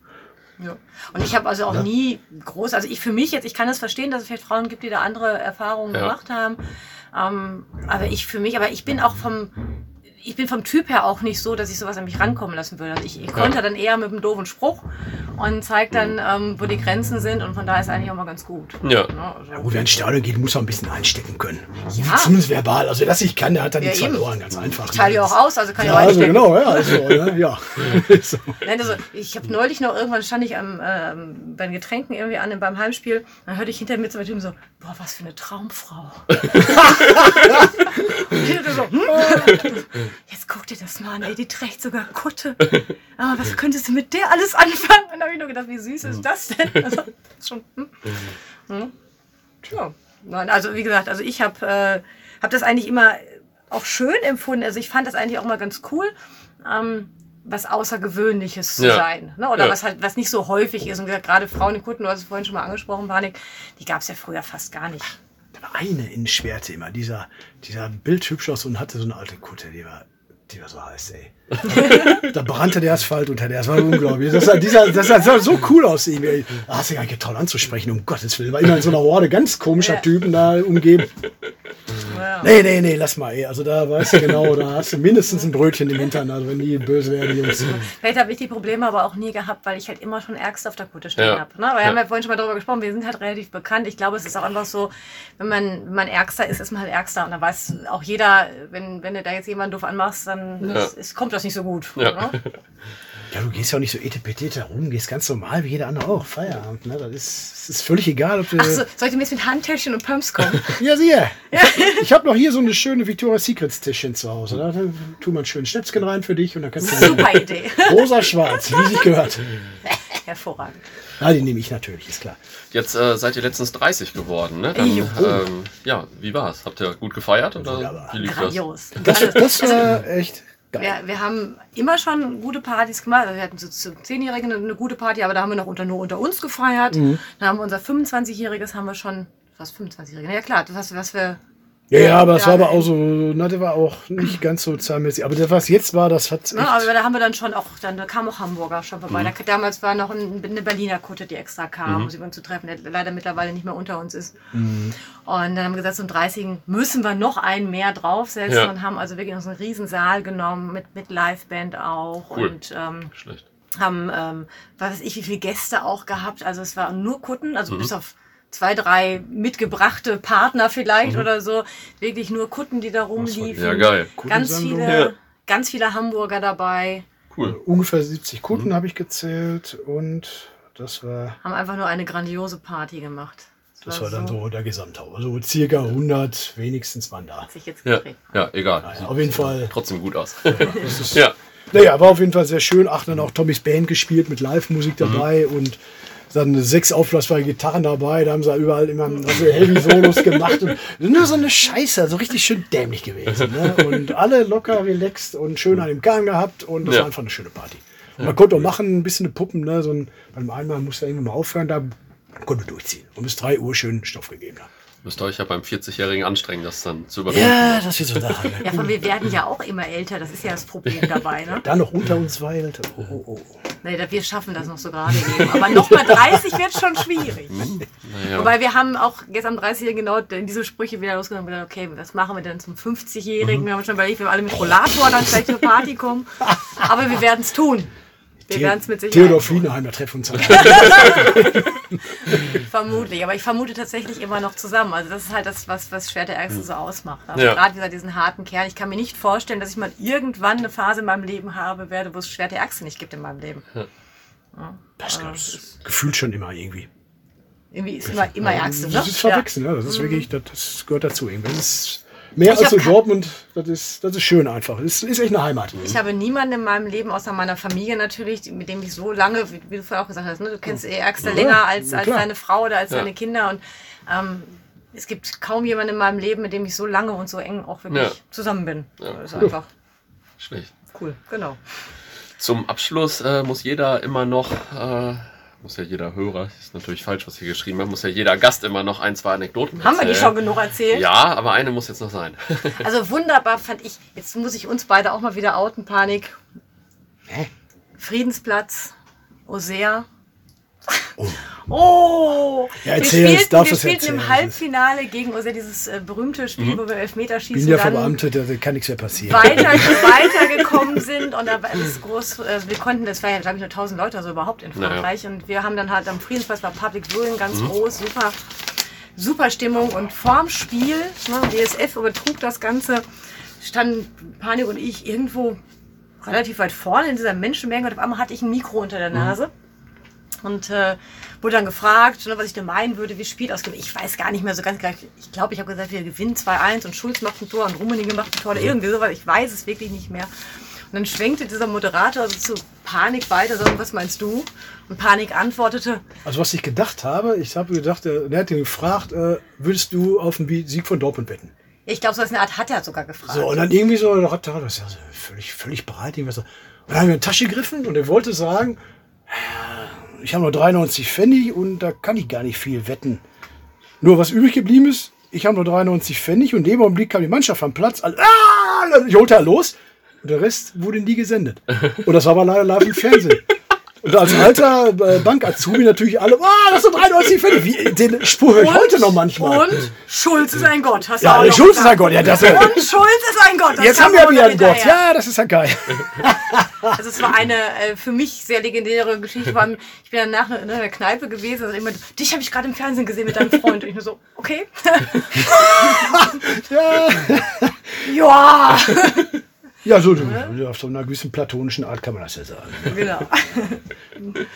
S3: ja. Und ich habe also auch nie groß, also ich für mich jetzt, ich kann es verstehen, dass es vielleicht Frauen gibt, die da andere Erfahrungen
S4: Ja.
S3: gemacht haben. Ähm, aber ich für mich, aber ich bin auch vom, ich bin vom Typ her auch nicht so, dass ich sowas an mich rankommen lassen würde. Also ich, ich konnte dann eher mit einem doofen Spruch und zeige dann, ähm, wo die Grenzen sind und von daher ist eigentlich auch mal ganz gut.
S4: Ja.
S3: Ne, also-
S2: ja gut, wer ins Stadion geht, muss auch ein bisschen einstecken können.
S3: Ja.
S2: Zumindest verbal. Also, dass ich kann, der hat dann
S3: Ja, eben.
S2: Ohren, ganz einfach.
S3: Ich teile ja auch aus, also kann
S2: Ja,
S3: ich auch
S2: also
S3: einstecken.
S2: genau, ja, also, ne, ja. so.
S3: Nein, also ich habe neulich noch irgendwann stand ich am, ähm, bei den Getränken irgendwie an beim Heimspiel, dann hörte ich hinter mir zum Typen so, boah, was für eine Traumfrau. Und ich so, hm? Jetzt guck dir das mal an, ey, die trägt sogar Kutte. Aber was könntest du mit der alles anfangen? Und da habe ich nur gedacht, wie süß ist das denn? Also, schon, hm? Hm? Tja. Nein, also wie gesagt, also ich habe äh, hab das eigentlich immer auch schön empfunden. Also ich fand das eigentlich auch mal ganz cool. Ähm, was Außergewöhnliches zu
S4: Ja.
S3: sein. Ne? Oder
S4: Ja.
S3: was halt, was nicht so häufig ist. Und gerade Frauen in Kutten, du hast es vorhin schon mal angesprochen, Panik, die gab es ja früher fast gar nicht.
S2: Eine in Schwerte immer, dieser, dieser bildhübsch aus und hatte so eine alte Kutte, die war, die war so heiß, ey. da brannte der Asphalt unter der, das war unglaublich. Das sah, dieser, das sah so cool aus, ihm, ey. Da hast du gar nicht toll anzusprechen, um Gottes Willen. War immer in so einer Horde ganz komischer. Typen da umgeben.
S3: Ja.
S2: Nee, nee, nee, lass mal, ey. Also da weißt du genau, da hast du mindestens ein Brötchen im Hintern, also wenn die böse werden, die Jungs.
S3: Vielleicht habe ich die Probleme aber auch nie gehabt, weil ich halt immer schon Ärgste auf der Kutte stehen
S4: Ja.
S3: habe. Ne? Weil wir
S4: Ja.
S3: haben ja vorhin schon mal darüber gesprochen, wir sind halt relativ bekannt. Ich glaube, es ist auch einfach so, wenn man, wenn man Ärgster ist, ist man halt Ärgster. Und dann weiß auch jeder, wenn, wenn du da jetzt jemanden doof anmachst, dann
S4: Ja.
S3: ist, kommt das nicht so gut.
S4: Ja.
S3: Ne?
S2: Ja, du gehst ja auch nicht so etepetete herum, gehst ganz normal wie jeder andere auch. Feierabend, ne? Das ist, das ist völlig egal, ob du.
S3: Ach so, soll ich denn jetzt mit Handtäschchen und Pumps kommen?
S2: Ja, siehe. Ich habe noch hier so eine schöne Victoria's Secrets Tischchen zu Hause. Da tun wir einen schönen Schnäpschen rein für dich und dann kannst du
S3: Super Idee.
S2: rosa-schwarz, wie sich gehört.
S3: Hervorragend.
S2: Ja, die nehme ich natürlich, ist klar.
S4: Jetzt äh, seid ihr letztens 30 geworden, ne? Dann, ähm, ja, wie war's? Habt ihr gut gefeiert oder
S2: Wunderbar.
S4: wie lief das?
S3: Grandios.
S2: Das,
S3: Also,
S2: das war echt geil.
S3: Wir, wir haben immer schon gute Partys gemacht. Wir hatten so zu Zehnjährigen eine, gute Party, aber da haben wir noch unter, nur unter uns gefeiert.
S2: Mhm.
S3: Dann haben wir unser 25-jähriges haben wir schon, was 25-jähriges? Ja klar, das was wir
S2: Ja, ja, aber das
S3: Ja,
S2: war aber auch so, na, der war auch nicht ganz so zahlmäßig. Aber das, was jetzt war, das hat
S3: Ja, aber da haben wir dann schon auch, dann da kam auch Hamburger schon vorbei.
S2: Mhm.
S3: Da, damals war noch ein, eine Berliner Kutte, die extra kam, um sie uns zu treffen, der leider mittlerweile nicht mehr unter uns ist.
S2: Mhm.
S3: Und dann haben wir gesagt, zum 30. müssen wir noch einen mehr draufsetzen
S4: Ja.
S3: und haben also wirklich uns einen riesen Saal genommen, mit, mit Liveband auch.
S4: Cool.
S3: Und ähm,
S4: Schlecht.
S3: haben, ähm, was weiß ich, wie viele Gäste auch gehabt. Also es waren nur Kutten, also bis auf zwei, drei mitgebrachte Partner vielleicht oder so. Wirklich nur Kutten, die da rumliefen.
S4: Ja, geil.
S3: Ganz viele,
S4: Ja.
S3: ganz viele Hamburger dabei.
S4: Cool.
S2: ungefähr 70 Kunden
S3: Mhm.
S2: habe ich gezählt und das war,
S3: Haben einfach nur eine grandiose Party gemacht.
S2: das war dann so der Gesamthau. Also circa 100 wenigstens waren da.
S3: Hat sich jetzt
S4: Ja,
S3: gedreht.
S4: ja egal.
S2: Naja, auf jeden Fall.
S4: Trotzdem gut aus.
S2: Das ist,
S4: ja.
S2: Naja, war auf jeden Fall sehr schön. Ach, dann auch Tommys Band gespielt mit Live-Musik dabei und dann sechs aufblasbare Gitarren dabei. Da haben sie überall immer so Heavy-Solos gemacht. Und nur so eine Scheiße, also richtig schön dämlich gewesen. Ne? Und alle locker, relaxed und schön an dem Kahn gehabt. Und das
S4: Ja.
S2: war einfach eine schöne Party. Und man konnte auch machen, ein bisschen eine Puppen. Ne? So ein, beim einmal musste er irgendwann mal aufhören, da konnte durchziehen. Und bis drei Uhr schön Stoff gegeben haben.
S4: Müsst ihr euch ja beim 40-Jährigen anstrengen, das dann zu überwinden.
S2: Ja, das wird so da.
S3: Ja, von wir werden ja auch immer älter, das ist ja das Problem dabei. Ne?
S2: Da noch unter uns weilt. Oh, oh, oh.
S3: Nee, wir schaffen das noch so gerade eben. Aber nochmal 30 wird schon schwierig.
S4: Naja.
S3: Wobei wir haben auch jetzt am 30. genau diese Sprüche wieder losgenommen und gesagt, okay, was machen wir denn zum 50-Jährigen? Wir haben schon überlegt, wir alle mit Rollator dann vielleicht zur Party kommen. Aber wir werden es tun. Wir werden es mit Sicherheit
S2: Theodor. Fliegenheimer treffen uns.
S3: Vermutlich, aber ich vermute tatsächlich immer noch zusammen. Also das ist halt das, was, was Schwert der Ärgste so ausmacht. Also
S4: Ja.
S3: gerade wieder diesen harten Kern. Ich kann mir nicht vorstellen, dass ich mal irgendwann eine Phase in meinem Leben habe werde, wo es Schwert der Ärgste nicht gibt in meinem Leben.
S2: Das gab's gefühlt schon immer irgendwie.
S3: Irgendwie ist immer, immer Ärgste, ne?
S2: Das ist
S3: Ja.
S2: verwechseln, ja. Das ist wirklich, das, das gehört dazu. irgendwie. Das ist mehr
S3: Ich
S2: als
S3: kein-
S2: Dortmund, das ist, das ist schön einfach. Das ist, ist echt eine Heimat.
S3: Ich habe niemanden in meinem Leben, außer meiner Familie natürlich, mit dem ich so lange, wie, du vorher auch gesagt hast, ne, du kennst die Ärgste
S2: Ja,
S3: länger als, als deine Frau oder als
S4: Ja.
S3: deine Kinder. Und ähm, es gibt kaum jemanden in meinem Leben, mit dem ich so lange und so eng auch wirklich
S4: Ja.
S3: zusammen bin. Das ist einfach
S4: Schlecht.
S3: cool, genau.
S4: Zum Abschluss äh, muss jeder immer noch, äh, muss ja jeder Hörer, ist natürlich falsch, was hier geschrieben hat, muss ja jeder Gast immer noch ein, zwei Anekdoten
S3: Haben wir die
S4: erzählen.
S3: schon genug erzählt?
S4: Ja, aber eine muss jetzt noch sein.
S3: Also wunderbar fand ich, jetzt muss ich uns beide auch mal wieder outen, Panik. Friedensplatz, Osea. Oh!
S2: Ja,
S3: wir
S2: erzähl,
S3: spielten,
S2: jetzt darfst
S3: wir spielten
S2: erzählen.
S3: im Halbfinale gegen Osea, dieses äh, berühmte Spiel, wo wir Elfmeterschießen
S2: bin ja verbeamtet, da kann nichts mehr passieren.
S3: weiter, weitergekommen sind und da war es groß, äh, wir konnten, das war ja glaube ich nur 1000 Leute also überhaupt in
S4: Naja.
S3: Frankreich und wir haben dann halt am Friedensplatz war Public Viewing ganz groß, super, super Stimmung und vorm Spiel, ne, DSF übertrug das Ganze, standen Panik und ich irgendwo relativ weit vorne in dieser Menschenmenge und auf einmal hatte ich ein Mikro unter der Nase. Und äh, wurde dann gefragt, ne, was ich denn meinen würde, wie Spiel ausgeht. Ich weiß gar nicht mehr so ganz genau. Ich glaube, ich habe gesagt, wir gewinnen 2-1 und Schulz macht ein Tor und Rummenigge macht ein Tor oder irgendwie sowas. Ich weiß es wirklich nicht mehr. Und dann schwenkte dieser Moderator so zu Panik weiter, so, was meinst du? Und Panik antwortete,
S2: Also was ich gedacht habe, ich habe gedacht, der, der hat ihn gefragt, äh, würdest du auf den Sieg von Dortmund wetten?
S3: ich glaube, so der Art hat er sogar gefragt.
S2: So, und dann irgendwie so, da hat er das ja so völlig, völlig bereit. Und dann haben wir in die Tasche gegriffen und er wollte sagen, äh, ich habe nur 93 Pfennig und da kann ich gar nicht viel wetten. Nur was übrig geblieben ist, ich habe nur 93 Pfennig und in dem Augenblick kam die Mannschaft am Platz. Ah, ich holte los und der Rest wurde nie gesendet. Und das war aber leider live im Fernsehen. Und als alter äh, Bank-Azubi natürlich alle, ah, das sind 93 Pfennig. Wie, den Spur höre ich heute noch manchmal.
S3: Und Schulz ist ein Gott. Hast du
S2: ja,
S3: auch noch
S2: Schulz ist ein Gott. Ja, das,
S3: Und Schulz ist ein Gott. das
S2: jetzt haben wir
S3: auch
S2: wieder einen Gott. Ja, das ist ja geil.
S3: Also es war eine äh, für mich sehr legendäre Geschichte. Vor allem, ich bin danach in einer Kneipe gewesen und immer, dich habe ich gerade im Fernsehen gesehen mit deinem Freund. Und ich nur so, okay.
S2: Ja.
S3: ja.
S2: Ja, so, so auf so einer gewissen platonischen Art kann man das ja sagen.
S3: genau.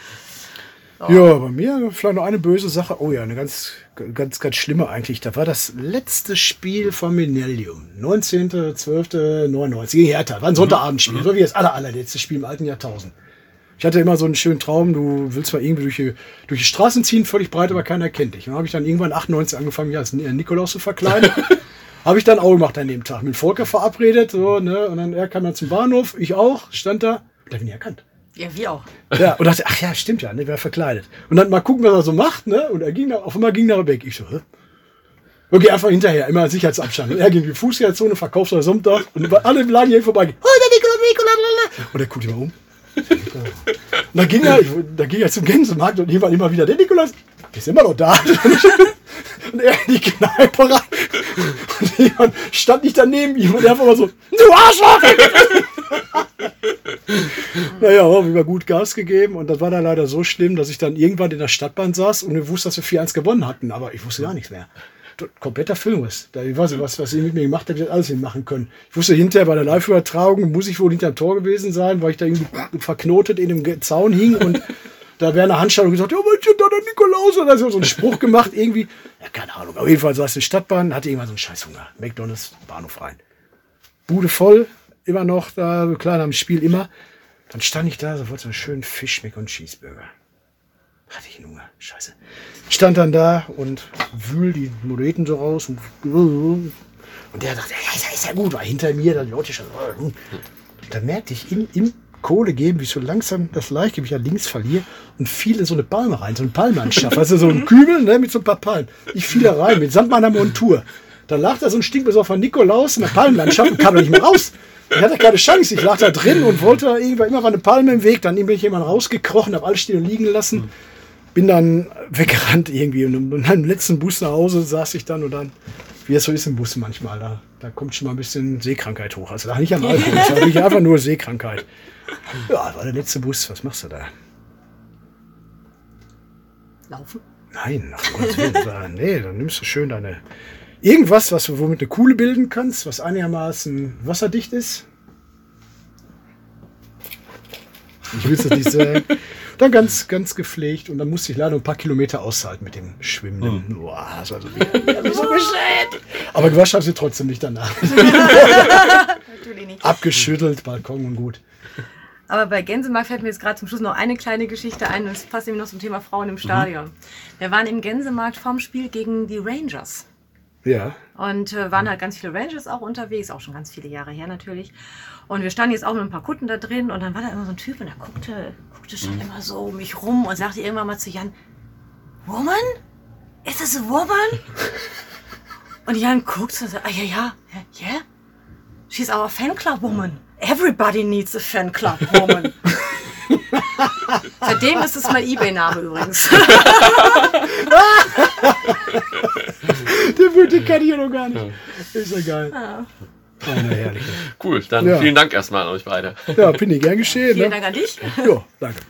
S2: Ja, bei mir vielleicht noch eine böse Sache. Oh ja, eine ganz, ganz, ganz schlimme eigentlich. Da war das letzte Spiel von Minellium. 19.12.99 gegen Hertha. War ein Sonntagabendspiel. So wie das aller, allerletzte Spiel im alten Jahrtausend. Ich hatte immer so einen schönen Traum, du willst mal irgendwie durch die, durch die Straßen ziehen, völlig breit, aber keiner kennt dich. Und dann habe ich dann irgendwann 98 angefangen, mich als Nikolaus zu verkleiden. habe ich dann auch gemacht an dem Tag. Mit Volker verabredet, so, ne? Und dann er kam dann zum Bahnhof, ich auch, stand da, da bin ich erkannt.
S3: Ja, wie auch.
S2: Ja, und dachte, ach ja, stimmt ja, ne, wer verkleidet. Und dann mal gucken, was er so macht, ne? Und er ging da, auf einmal ging er weg. Ich so, hä? Okay, einfach hinterher, immer Sicherheitsabstand. Und er ging in die Fußgängerzone, verkauft sein Sonntag und alle Laden hier vorbei. Oh, der Nikola, Nikola, Nikola. Und er guckt immer um. Dann ging er, da ging er zum Gänsemarkt und hier immer wieder, der Nikolaus, der ist immer noch da. Und er in die Kneipe rein. Und jemand stand nicht daneben ihm und er einfach mal so, du Arschloch! naja, haben wir gut Gas gegeben und das war dann leider so schlimm, dass ich dann irgendwann in der Stadtbahn saß und wir wussten, dass wir 4-1 gewonnen hatten, aber ich wusste gar nichts mehr. Kompletter Filmriss. Da, ich weiß nicht, was, was ihr mit mir gemacht habt, alles machen können. Ich wusste hinterher bei der Live-Übertragung, muss ich wohl hinterm Tor gewesen sein, weil ich da irgendwie verknotet in dem Zaun hing und da wäre eine Handschau gesagt, ja, was ist da der Nikolaus? Und da hat so einen Spruch gemacht, irgendwie. Ja, keine Ahnung. Auf jeden Fall saß in Stadtbahn, hatte irgendwann so einen Scheißhunger. McDonalds, Bahnhof rein. Bude voll, immer noch da, so klein am Spiel immer. Dann stand ich da, sofort so einen schönen Fischmeck und Cheeseburger. Hatte ich Hunger, scheiße. Stand dann da und wühl die Moneten so raus und, und der dachte, ja, ist ja, ist ja gut, war hinter mir, dann die Leute schon. Und dann merkte ich im, im Kohle geben, wie ich so langsam das Gleichgewicht nach links verliere und fiel in so eine Palme rein, so eine Palmenlandschaft. Also so ein Kübel ne, mit so ein paar Palmen. Ich fiel da rein mit Samt meiner Montur. Dann lag da so ein stinkbesoffener Nikolaus in der Palmenlandschaft und kam da nicht mehr raus. Ich hatte keine Chance. Ich lag da drin und wollte irgendwann immer war eine Palme im Weg. Dann bin ich jemand rausgekrochen, habe alles stehen und liegen lassen. Bin dann weggerannt irgendwie und im letzten Bus nach Hause saß ich dann und dann, wie es so ist im Bus manchmal, da, da kommt schon mal ein bisschen Seekrankheit hoch. Also da nicht am Alkohol, war nicht einfach nur Seekrankheit. Ja, war der letzte Bus. Was machst du da?
S3: Laufen?
S2: Nein, ach Gottes Willen. nee, dann nimmst du schön deine. Irgendwas, was du womit eine Kuhle bilden kannst, was einigermaßen wasserdicht ist. Ich will es nicht sagen. Dann ganz, ganz gepflegt und dann musste ich leider ein paar Kilometer aushalten mit dem Schwimmen. Boah, das war so, wieder so bescheuert. Aber gewaschen habe ich sie trotzdem nicht danach.
S3: Natürlich nicht.
S2: Abgeschüttelt, Balkon und gut.
S3: Aber bei Gänsemarkt fällt mir jetzt gerade zum Schluss noch eine kleine Geschichte ein. Das passt nämlich noch zum Thema Frauen im Stadion. Wir waren im Gänsemarkt vorm Spiel gegen die Rangers.
S2: Ja.
S3: Und äh, waren halt ganz viele Rangers auch unterwegs, auch schon ganz viele Jahre her natürlich. Und wir standen jetzt auch mit ein paar Kunden da drin und dann war da immer so ein Typ und der guckte, guckte schon immer so um mich rum und sagte irgendwann mal zu Jan, Woman? Is this a woman? und Jan guckte und sagte, ah ja, ja, yeah? She's our fan club woman. Everybody needs a fan club woman. Seitdem ist es mein Ebay-Name übrigens.
S2: Der Wüte kann ich ja noch gar nicht. Ist ja geil. Oh.
S4: Cool, dann
S2: Ja.
S4: vielen Dank erstmal an euch beide.
S2: Ja, bin ich gern geschehen.
S3: Vielen
S2: Ne?
S3: Dank an dich.
S2: Ja, danke.